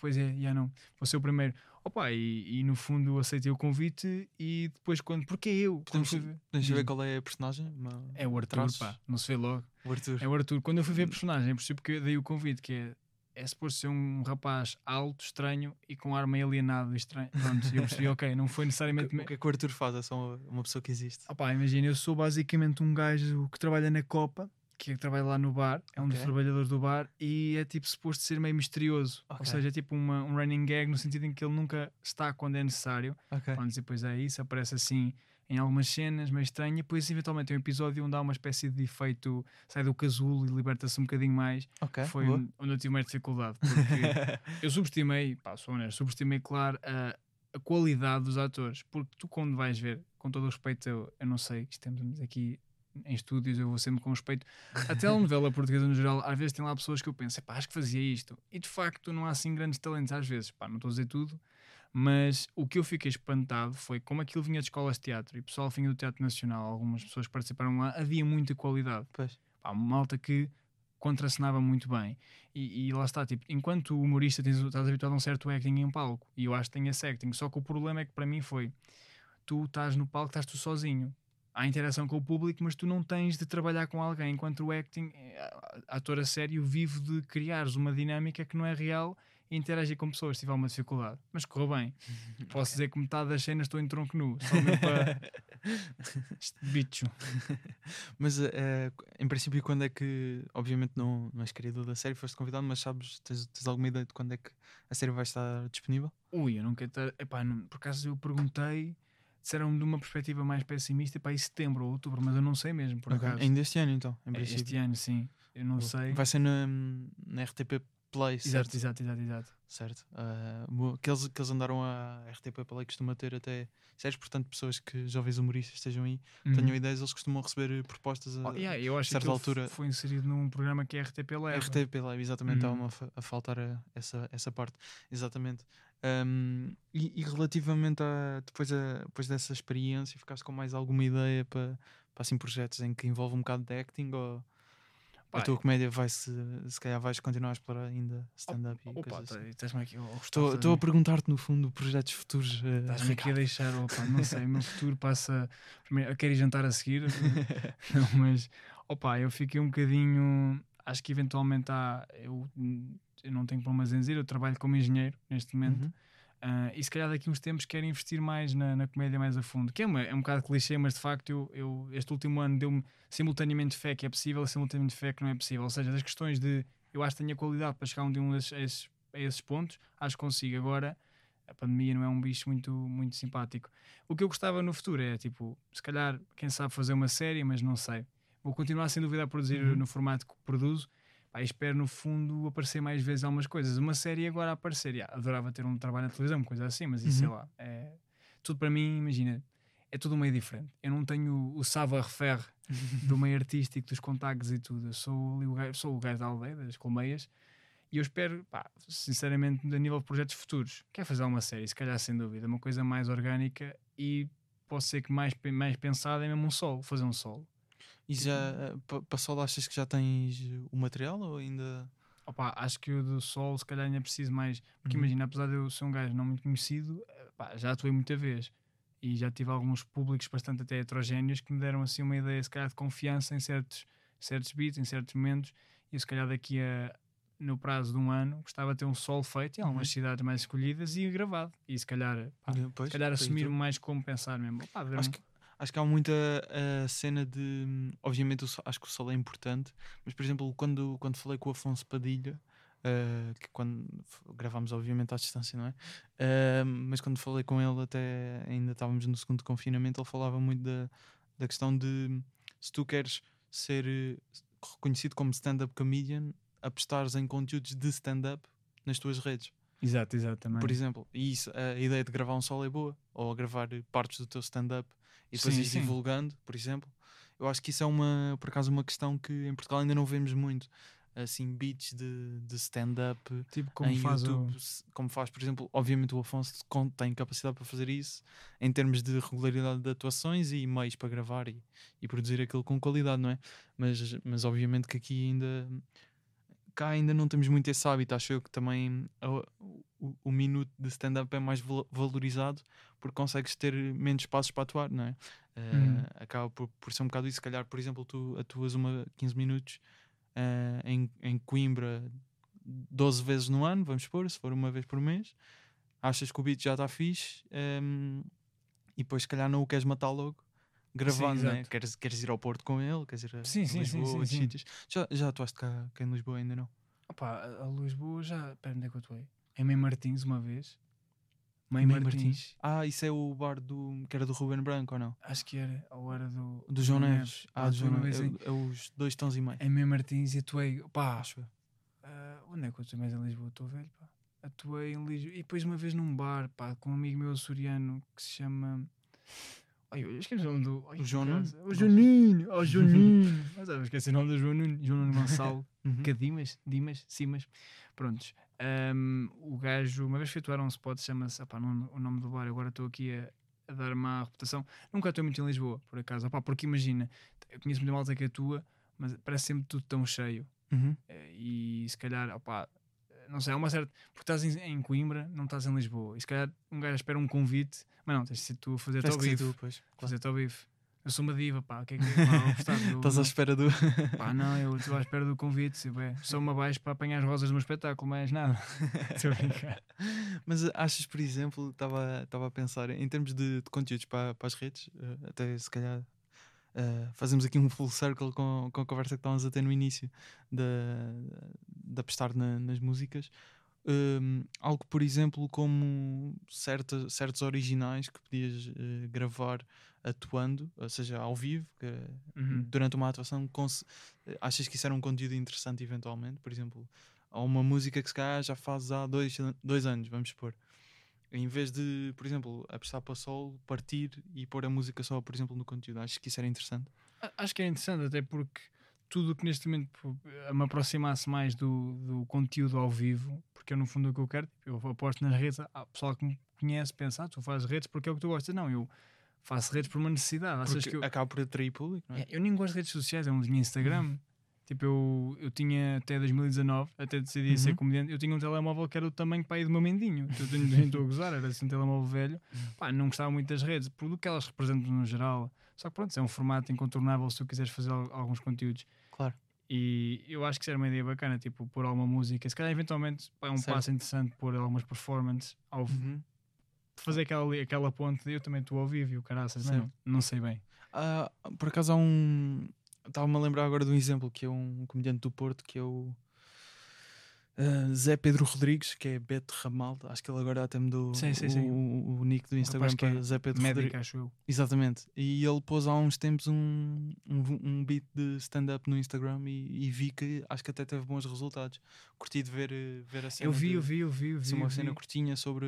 Pois é, já não. Vou ser o primeiro. Opa, e, e no fundo aceitei o convite e depois quando. Porque eu? Quando Podemos, fui ver- Diz-me. qual é a personagem? Uma- É o Arthur, traços? pá, não se vê logo. O Arthur. É o Arthur. Quando eu fui ver a personagem, percebi que dei o convite, que é, é suposto ser um rapaz alto, estranho e com ar meio alienado e estranho. Pronto, eu percebi, ok, não foi necessariamente. O que é que o Arthur faz? É só uma, pessoa que existe. Imagina, eu sou basicamente um gajo que trabalha na Copa, que trabalha lá no bar, é um dos Ok. trabalhadores do bar e é tipo suposto ser meio misterioso. Ou Ok. seja, é tipo uma, um running gag no sentido em que ele nunca está quando é necessário. Ok. Pronto, e depois é isso, aparece assim em algumas cenas meio estranho, e depois eventualmente tem um episódio onde há uma espécie de efeito, sai do casulo e liberta-se um bocadinho mais. Ok. Foi boa. onde eu tive mais dificuldade, <laughs> porque eu subestimei, pá, sou honesto, subestimei, claro, a, a qualidade dos atores, porque tu quando vais ver, com todo o respeito, eu, eu não sei, estamos aqui em estúdios, eu vou sempre com respeito, a telenovela portuguesa no geral, às vezes tem lá pessoas que eu penso, pá, acho que fazia isto, e de facto não há assim grandes talentos às vezes, pá, não estou a dizer tudo, mas o que eu fiquei espantado foi como aquilo vinha de escolas de teatro e o pessoal vinha do Teatro Nacional, algumas pessoas participaram lá, havia muita qualidade Pois. pá, uma malta que contracenava muito bem. E, e lá está, tipo, enquanto humorista tens, estás habituado a um certo acting em palco, e eu acho que tem esse acting, só que o problema é que para mim foi tu estás no palco, estás tu sozinho. Há interação com o público, mas tu não tens de trabalhar com alguém, enquanto o acting, eh, ator a sério, vive de criares uma dinâmica que não é real interagir com pessoas se tiver uma dificuldade. Mas correu bem. <laughs> Posso dizer que metade das cenas estou em tronco nu, só mesmo para <laughs> bicho. <laughs> Mas eh, em princípio, quando é que. Obviamente não, não és criador da série, foste convidado, mas sabes, tens, tens alguma ideia de quando é que a série vai estar disponível? Ui, eu nunca. Tar... Epá, não... Por acaso eu perguntei, disseram-me de uma perspectiva mais pessimista, epá, em setembro ou outubro, mas eu não sei mesmo, por Ok. acaso. Ainda este ano, então, em É, princípio. Este ano, sim. Eu não sei. Vai ser na, na RTP Play, Exato, certo? exato, exato, exato. Certo. Boa. que, eles, que eles andaram a RTP Play costuma ter até séries, portanto, pessoas que jovens humoristas estejam aí, tenham Uhum. ideias, eles costumam receber eh, propostas a Oh, yeah, eu acho que certa aquilo altura- foi inserido num programa que é RTP Leva. RTP Live, exatamente, Uhum. a faltar a- essa, essa parte, exatamente. Um, e, e relativamente a depois, a depois dessa experiência, ficaste com mais alguma ideia para, para assim, projetos em que envolve um bocado de acting ou Pá, a tua comédia vai se, se calhar vais continuar a explorar ainda stand-up e Opa, coisas assim? estás-me aqui. oh, Estou estou a perguntar-te no fundo projetos futuros. eh, Estás-me aqui a deixar, opa, não sei, o meu <laughs> futuro passa. Primeiro, eu quero ir jantar a seguir, <laughs> não, mas opa, eu fiquei um bocadinho. Acho que eventualmente há. Eu, eu não tenho problemas em dizer, eu trabalho como engenheiro neste momento. Uhum. Ah, e se calhar daqui a uns tempos quero investir mais na, na comédia mais a fundo, que é, uma, é um bocado clichê, mas de facto eu, eu- este último ano deu-me simultaneamente fé que é possível e simultaneamente fé que não é possível. Ou seja, das questões de eu acho que tenho a qualidade para chegar um dia um desses, a esses, a esses pontos, acho que consigo. Agora, a pandemia não é um bicho muito, muito simpático. O que eu gostava no futuro é, tipo, se calhar, quem sabe fazer uma série, mas não sei. Vou continuar sem dúvida a produzir Uhum. no formato que produzo. Pá, espero no fundo aparecer mais vezes algumas coisas. Uma série agora a aparecer, adorava ter um trabalho na televisão, uma coisa assim, mas isso sei Uhum. lá. É, tudo para mim, imagina, é tudo meio diferente. Eu não tenho o savoir-faire <laughs> do meio artístico, dos contactos e tudo. Eu sou, ali o gajo, sou o gajo da aldeia, das colmeias, e eu espero, pá, sinceramente, a nível de projetos futuros, quer fazer uma série, se calhar sem dúvida, uma coisa mais orgânica e posso ser que mais, mais pensada é mesmo um solo, fazer um solo. E já pa- para solo achas que já tens o material ou ainda. Opa, acho que o do solo se calhar ainda preciso mais, porque Uhum. imagina, apesar de eu ser um gajo não muito conhecido, eh, pá, já atuei muita vez e já tive alguns públicos bastante até heterogéneos que me deram assim uma ideia se calhar de confiança em certos, certos beats, em certos momentos e se calhar daqui a no prazo de um ano gostava de ter um solo feito em algumas Uhum. cidades mais escolhidas e gravado e se calhar, pá, se calhar assumir então. mais como pensar mesmo. Pá, Acho que, acho que há muita a cena de. Obviamente, o so- acho que o solo é importante, mas por exemplo, quando, quando falei com o Afonso Padilha, uh, que quando gravámos, obviamente, à distância, não é? Uh, mas quando falei com ele, até ainda estávamos no segundo confinamento, ele falava muito da, da questão de se tu queres ser eh, reconhecido como stand-up comedian, apostares em conteúdos de stand-up nas tuas redes. Exato, exato, também. Por exemplo, e isso, a ideia de gravar um solo é boa, ou gravar eh, partes do teu stand-up e depois Sim, sim. divulgando, por exemplo. Eu acho que isso é uma, por acaso, uma questão que em Portugal ainda não vemos muito. Assim, beats de, de stand-up tipo, como em faz YouTube, o... como faz, por exemplo, obviamente o Afonso tem capacidade para fazer isso em termos de regularidade de atuações e meios para gravar e, e produzir aquilo com qualidade, não é? Mas, mas obviamente que aqui ainda cá ainda não temos muito esse hábito, acho eu que também a- o, o minuto de stand-up é mais val- valorizado porque consegues ter menos espaços para atuar, não é? Uhum. Acaba por, por ser um bocado isso, se calhar, por exemplo, tu atuas uma 15 minutos eh, em, em Coimbra 12 vezes no ano, vamos supor, se for uma vez por mês, achas que o beat já está fixe ehm, e depois, se calhar, não o queres matar logo gravando, né? exato. queres, queres ir ao Porto com ele, queres ir a Sim, sim, sim, Lisboa, sim, sim. sítios. Já, já atuaste cá, cá em Lisboa ainda não? Opa, a a Lisboa já. Pera, onde é que eu atuei? Em Mãe Martins, uma vez. Mãe Mãe Martins. Ah, isso é o bar do, que era do Ruben Branco ou não? Acho que era. Ou era do. Do João Neves. Ah, do atuei João Neves. É, é os dois tons e meio. Em Mãe Martins e atuei. Pá, Acho eu. ah, onde é que eu atuei mais em Lisboa? Estou velho, pá. Atuei em Lisboa. E depois uma vez num bar, pá, com um amigo meu açoriano que se chama. Ai, eu esqueci o nome do. ai, O João Nuno? O Juninho! Oh, Juninho! Mas eu esqueci o nome do João Nuno. João Nuno Gonçalo. <laughs> Uhum. Cadimas, Dimas, Simas. Prontos. Ahm, o gajo, uma vez fui atuar a um spot, chama-se, não, o nome do bar, agora estou aqui a, a dar má reputação. Nunca estou muito em Lisboa, por acaso. Opá, porque imagina, eu conheço muita malta que atua, mas parece sempre tudo tão cheio. Uhum. Eh, E se calhar, opá, não sei, há uma certa. Porque estás em, em Coimbra, não estás em Lisboa. E se calhar um gajo espera um convite, mas não, tens de ser tu a fazer-te ao pois. Claro. Fazer-te ao bife. Eu sou uma diva, pá, o que é que gostar, eu- Estás à espera do. <laughs> Pá, não, eu estou à espera do convite. se bem, Só uma baixo para apanhar as rosas do meu espetáculo, mais nada. <laughs> Estou a brincar. Mas achas, por exemplo, estava estava a pensar em termos de, de conteúdos para, para as redes, eh, até se calhar eh, fazemos aqui um full circle com, com a conversa que estávamos a ter no início da, de apostar na- nas músicas. Um, algo, por exemplo, como certa, certos originais que podias eh, gravar atuando, ou seja, ao vivo, que, Uhum. durante uma atuação, eh, achas que isso era um conteúdo interessante eventualmente? Por exemplo, há uma música que se calhar já fazes há dois, dois anos, vamos supor. Em vez de, por exemplo, apostar para solo, partir e pôr a música só, por exemplo, no conteúdo. Acho que isso era interessante. Acho que é interessante, até porque tudo o que neste momento pô, me aproximasse mais do, do conteúdo ao vivo, porque eu no fundo é o que eu quero, eu aposto nas redes, há pessoal que me conhece pensa, ah, tu fazes redes porque é o que tu gostas. Não, eu faço redes por uma necessidade. Achas Porque que eu, acaba por atrair público, não é? É, eu nem gosto de redes sociais, não tinha Instagram. Tipo, eu, eu tinha até 2019, até decidi ser Uhum. comediante, eu tinha um telemóvel que era do tamanho para ir do meu mendinho. Eu tenho- estou a gozar, era assim um telemóvel velho. Pá, não gostava muito das redes, por do que elas representam no geral. Só que pronto, é um formato incontornável se tu quiseres fazer al- alguns conteúdos. Claro. E eu acho que isso era uma ideia bacana, tipo, pôr alguma música. Se calhar, eventualmente, pá, é um Certo. passo interessante pôr algumas performances, ao, Uhum. fazer aquela, aquela ponte de eu também estou ao vivo e o caraças, não, não sei bem. Ah, por acaso há um. Estava-me a lembrar agora de um exemplo que é um comediante do Porto que é o ah, Zé Pedro Rodrigues, que é Beto Ramaldo. Acho que ele agora até mudou Sim, sim, o, sim. o, o nick do Instagram que para é Zé Pedro Médico, Rodrigues. acho eu. Exatamente. E ele pôs há uns tempos um, um, um beat de stand-up no Instagram e, e vi que acho que até teve bons resultados. Curti de ver, eh, ver a cena. Eu vi, de- eu vi, eu vi, eu vi. Uma cena curtinha sobre.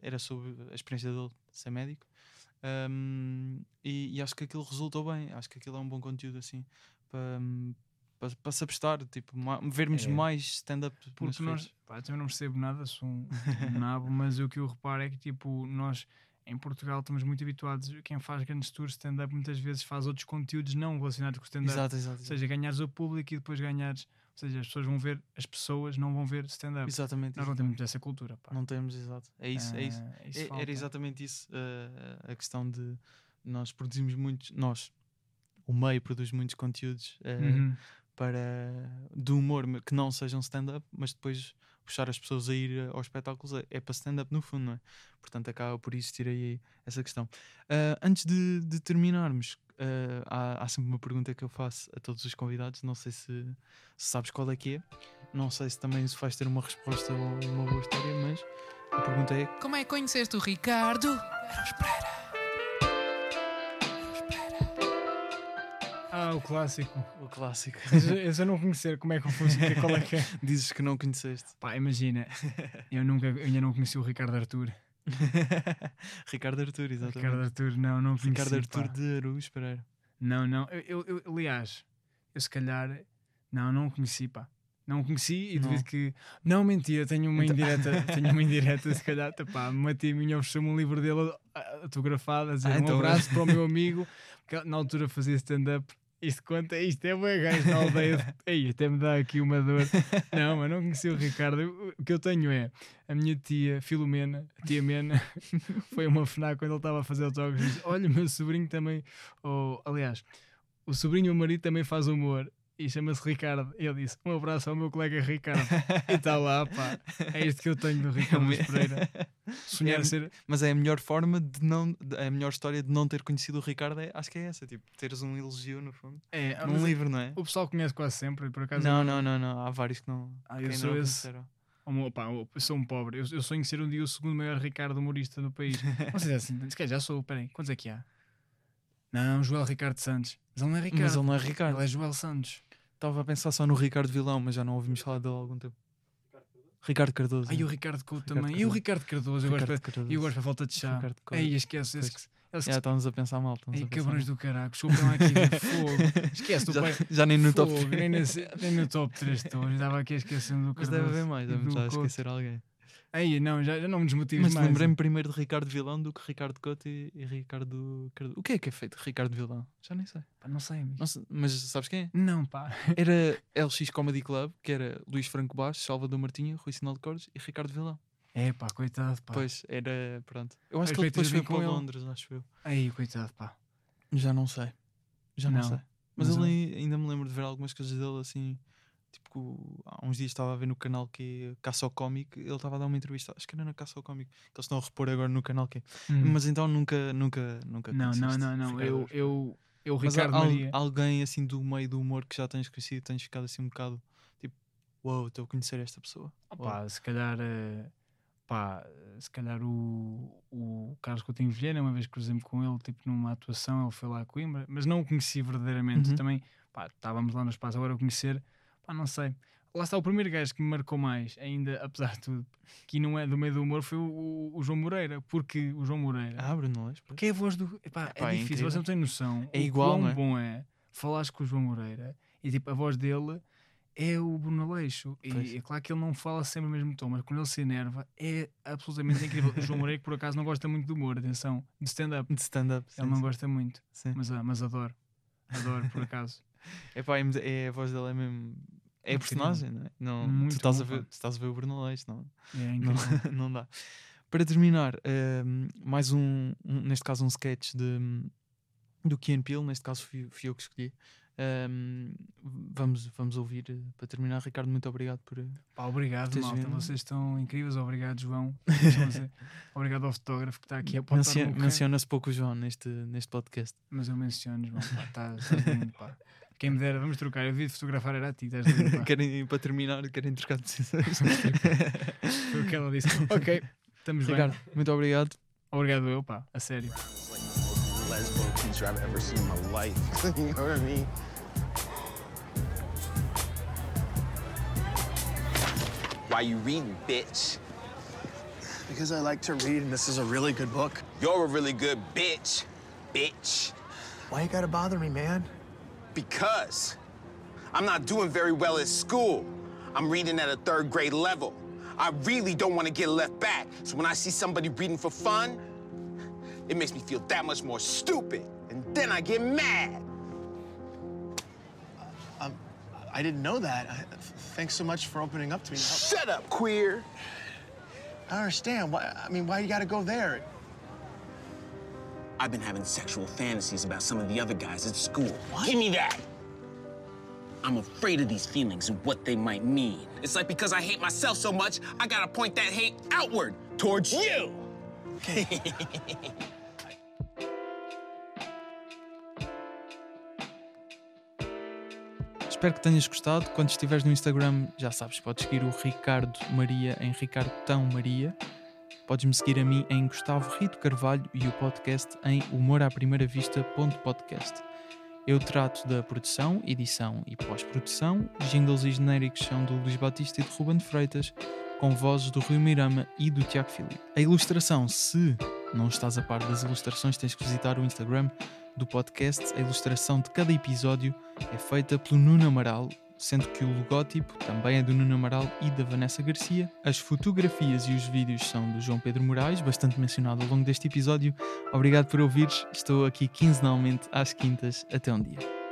Era sobre a experiência dele de ser médico. Um, e, e acho que aquilo resultou bem. Acho que aquilo é um bom conteúdo assim para, para, para se apostar, tipo, ma- vermos É. mais stand-up Porque nós, pá, eu também não percebo nada, sou um, um <laughs> nabo, mas o que eu reparo é que, tipo, nós em Portugal estamos muito habituados, quem faz grandes tours stand-up muitas vezes faz outros conteúdos não relacionados com o stand-up. Ou seja, ganhares o público e depois ganhares, seja, as pessoas vão ver, as pessoas não vão ver stand-up. exatamente. Nós não temos essa cultura, pá. Não temos, exato. É isso, é isso. Ah, isso É- era exatamente isso uh, a questão de nós produzimos muitos, nós, o meio produz muitos conteúdos uh, Uhum. Para do humor que não sejam stand-up, mas depois puxar as pessoas a ir aos espetáculos é, é para stand-up no fundo, não é? Portanto, acaba por existir aí essa questão. Uh, antes de, de terminarmos, uh, há, há sempre uma pergunta que eu faço a todos os convidados, não sei se, se sabes qual é que é. Não sei se também isso faz ter uma resposta ou uma boa história, mas a pergunta é: Como é que conheceste o Ricardo? Ah, o clássico. o clássico. Esse esse eu não conhecer, como é que eu fosse, qual é que é? <laughs> Dizes que não conheceste. Pá, imagina, eu, nunca, eu ainda não conheci o Ricardo Arthur. <laughs> Ricardo Artur, exatamente. Ricardo Arthur, não, não conheci. Ricardo pá. Artur de Aruz Pereira. Não, não. Eu, eu- eu- aliás, eu se calhar. Não, não o conheci, pá. Não o conheci e devido que. Não, mentira, tenho uma Então- indireta. <laughs> tenho uma indireta, se calhar. tá, Pá, minha ofereceu-me um livro dele autografado a dizer Ah, um então- abraço para o meu amigo, que na altura fazia stand-up. Isto conta, isto é bem gajo na aldeia. de- <laughs> Ei, até me dá aqui uma dor. Não, mas não conheci o Ricardo. O que eu tenho é a minha tia Filomena, a tia Mena, <laughs> foi uma FNAC quando ele estava a fazer autógrafos. disse, Olha, o meu sobrinho também. ou, aliás, o sobrinho e o marido também faz humor e chama-se Ricardo. E ele disse: Um abraço ao meu colega Ricardo. e está lá, pá. É isto que eu tenho do Ricardo me- Pereira. Sonhar É- ser. Mas é a melhor forma de não. de- A melhor história de não ter conhecido o Ricardo é, acho que é essa, tipo, teres um elogio no fundo. É, Num mas livro, não é? O pessoal conhece quase sempre, por acaso. Não, não, não, não. Há vários que não. Ah, eu sou não esse. Oh, pá, eu sou um pobre. Eu, eu sonho ser um dia o segundo maior Ricardo humorista do país. Não sei se é assim. Se calhar já sou. Peraí, quantos é que há? Não, Joel Ricardo Santos. Mas ele não é Ricardo. Mas ele não é Ricardo. Ele é Joel Santos. Estava a pensar só no Ricardo Vilão, mas já não ouvimos falar dele há algum tempo. Ricardo Cardoso. Ah, e o. Ricardo Couto Ricardo também. E o Cardoso. Ricardo Cardoso. Eu gosto Ricardo Cardoso. eu gosto para falta de chá. Ricardo. Ei, esquece. Esse Já que- estamos a pensar mal. Estamos Ei, a pensar cabrões mal. do caraco. Lá aqui <laughs> fogo. Esquece já, pai. já nem no top Fogo, 3. nem, nesse- nem no top 3 estou. Estava aqui a esquecer do Mas Cardoso. deve haver mais, deve estar a esquecer alguém. Ei, não, já, já não me desmotives Mas mais. lembrei-me primeiro de Ricardo Vilão do que Ricardo Couto e, e Ricardo Cardoso. O que é que é feito de Ricardo Vilão? Já nem sei. Pá, não sei. Não sei, mas sabes quem é? Não, pá. <laughs> Era LX Comedy Club, que era Luís Franco Baixo, Salvador Martinha, Rui Sinal de Cordes e Ricardo Vilão. É, pá, coitado, pá. Pois, era, pronto. Eu acho Mas que ele depois foi com para ele. Londres, acho eu. Aí, coitado, pá. Já não sei. Já não, Não, sei. Mas, mas ele ai- ainda me lembro de ver algumas coisas dele assim. Tipo, há uns dias estava a ver no canal que é Caça ao Cómic. Ele estava a dar uma entrevista, acho que era na Caça ao Cómic, que eles estão a repor agora no canal que é. Hum. Mas então nunca, nunca, nunca. não, não, não, não. Eu, eu, eu, Mas Ricardo Maria. alguém assim do meio do humor que já tens conhecido, tens ficado assim um bocado tipo, uau, wow, estou a conhecer esta pessoa. Uau. Pá, se calhar, eh, pá, se calhar o, o Carlos Coutinho Vilhena, uma vez cruzei-me com ele, tipo numa atuação, ele foi lá a Coimbra, mas não o conheci verdadeiramente. Uhum. Também, pá, estávamos lá no espaço, agora a conhecer, pá, não sei. Lá está o primeiro gajo que me marcou mais, ainda, <laughs> apesar de tudo, que não é do meio do humor, foi o, o João Moreira, porque o João Moreira, Ah, Bruno Leix, pois. que é a voz do. Epá, Epá, é é difícil, você não tem noção. É o igual, quão não é? bom é falares com o João Moreira e tipo, a voz dele é o Bruno Aleixo. Pois. E é claro que ele não fala sempre o mesmo tom, mas quando ele se enerva é absolutamente incrível. o João Moreira, que por acaso não gosta muito de humor, atenção, de stand-up. De stand-up. Ele sim, não sim, gosta muito, sim. mas, ah, mas adoro. Adoro, por acaso. <laughs> É, é, a voz dele é mesmo. É a personagem, não é? Não, tu, Muito estás bom, a ver, tu estás a ver o Bruno Leix, não, É não, <laughs> não dá. Para terminar, ehm, mais um, um- neste caso, um sketch de, do Key and Peele, neste caso fui, fui eu que escolhi. Ehm, vamos, vamos ouvir eh, para terminar. Ricardo, muito obrigado por. eh, Pá, obrigado, Tens malta. vindo? Vocês estão incríveis. Obrigado, João. <laughs> Obrigado ao fotógrafo que está aqui a apontar Menciona-se pouco o João neste, neste podcast. Mas eu menciono, João. Pá, tá, estás <laughs> lindo, pá. Quem me dera, vamos trocar. Eu devia fotografar, era a ti, estás <laughs> querem, para terminar, querem trocar de decisões. <laughs> Foi o que ela disse. <laughs> Ok, estamos Ricardo, bem. muito obrigado. Obrigado eu, pá. A sério. lesbo teacher I've ever seen in my life. you know what I mean? Why you reading, bitch? Because I like to read, and this is a really good book. You're a really good bitch, bitch. Why you gotta bother me, man? Because I'm not doing very well at school. I'm reading at a third grade level. I really don't want to get left back. So when I see somebody reading for fun, it makes me feel that much more stupid. And then I get mad. Um, I didn't know that. I, thanks so much for opening up to me. Shut up, queer. I don't understand. Why? I mean, why you gotta go there? I've been having sexual fantasies about some of the other guys at school. Give me that. I'm afraid of these feelings and what they might mean. It's like because I hate myself so much, I gotta point that hate outward towards you. <laughs> Espero que tenhas gostado. Quando estiveres no Instagram, já sabes, podes seguir o Ricardo Maria em Ricardo Tão Maria. Podes-me seguir a mim em Gustavo Rito Carvalho e o podcast em humoraprimeiravista.podcast. Eu trato da produção, edição e pós-produção. Jingles e genéricos são do Luís Batista e de Ruben Freitas, com vozes do Rui Mirama e do Tiago Filipe. A ilustração, se não estás a par das ilustrações, tens que visitar o Instagram do podcast. A ilustração de cada episódio é feita pelo Nuno Amaral, sendo que o logótipo também é do Nuno Amaral e da Vanessa Garcia. As fotografias e os vídeos são do João Pedro Moraes, bastante mencionado ao longo deste episódio. Obrigado por ouvires, estou aqui quinzenalmente às quintas. Até um dia.